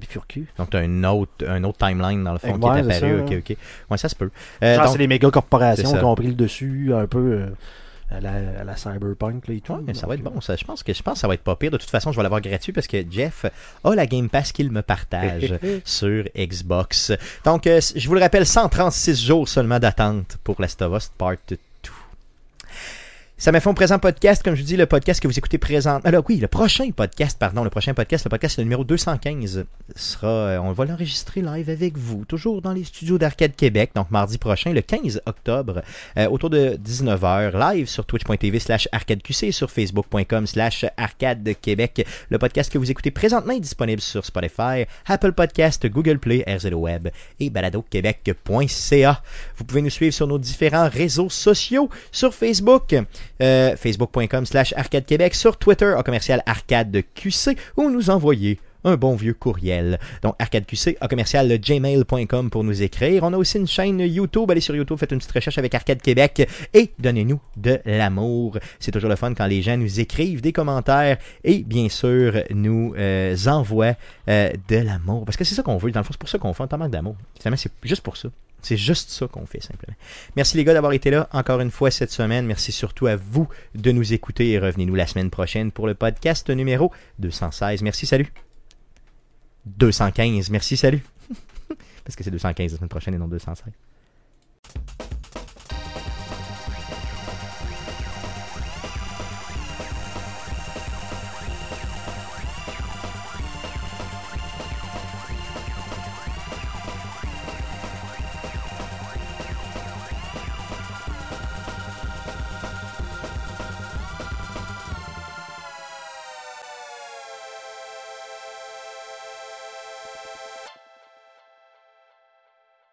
Donc t'as une autre, un autre timeline dans le fond Ouais, qui est apparu. ça, ok, ok. Ouais, ça se peut. Euh, Genre, c'est les méga corporations qui ont pris le dessus, un peu. euh, à la, à la Cyberpunk là, et tout. Ouais, mais ça va être bon. Ça, je, pense que, je pense que ça va être pas pire. De toute façon, je vais l'avoir gratuit parce que Jeff a la Game Pass qu'il me partage sur Xbox. Donc, euh, je vous le rappelle, 136 jours seulement d'attente pour Last of Us Part 2. Ça m'a fait un présent podcast, comme je vous dis, le podcast que vous écoutez présent. Alors oui, le prochain podcast, pardon, le prochain podcast, le podcast le numéro 215 sera, euh, on va l'enregistrer live avec vous, toujours dans les studios d'Arcade Québec, donc mardi prochain, le 15 octobre, euh, autour de 19h, live sur twitch.tv slash arcadeqc, sur facebook.com slash arcade québec. Le podcast que vous écoutez présentement est disponible sur Spotify, Apple Podcast, Google Play, RZO Web et baladoquebec.ca. Vous pouvez nous suivre sur nos différents réseaux sociaux, sur Facebook, euh, facebook.com slash arcade québec, sur Twitter, en commercial arcade QC, ou nous envoyer un bon vieux courriel. Donc, arcadeqc, à commercial gmail.com pour nous écrire. On a aussi une chaîne YouTube. Allez sur YouTube, faites une petite recherche avec Arcade Québec et donnez-nous de l'amour. C'est toujours le fun quand les gens nous écrivent des commentaires et, bien sûr, nous euh, envoient euh, de l'amour. Parce que c'est ça qu'on veut. Dans le fond, c'est pour ça qu'on fait un temps d'amour. C'est juste pour ça. C'est juste ça qu'on fait simplement. Merci les gars d'avoir été là encore une fois cette semaine. Merci surtout à vous de nous écouter et revenez-nous la semaine prochaine pour le podcast numéro 216. Merci, salut. 215, merci, salut. Parce que c'est 215 la semaine prochaine et non 216.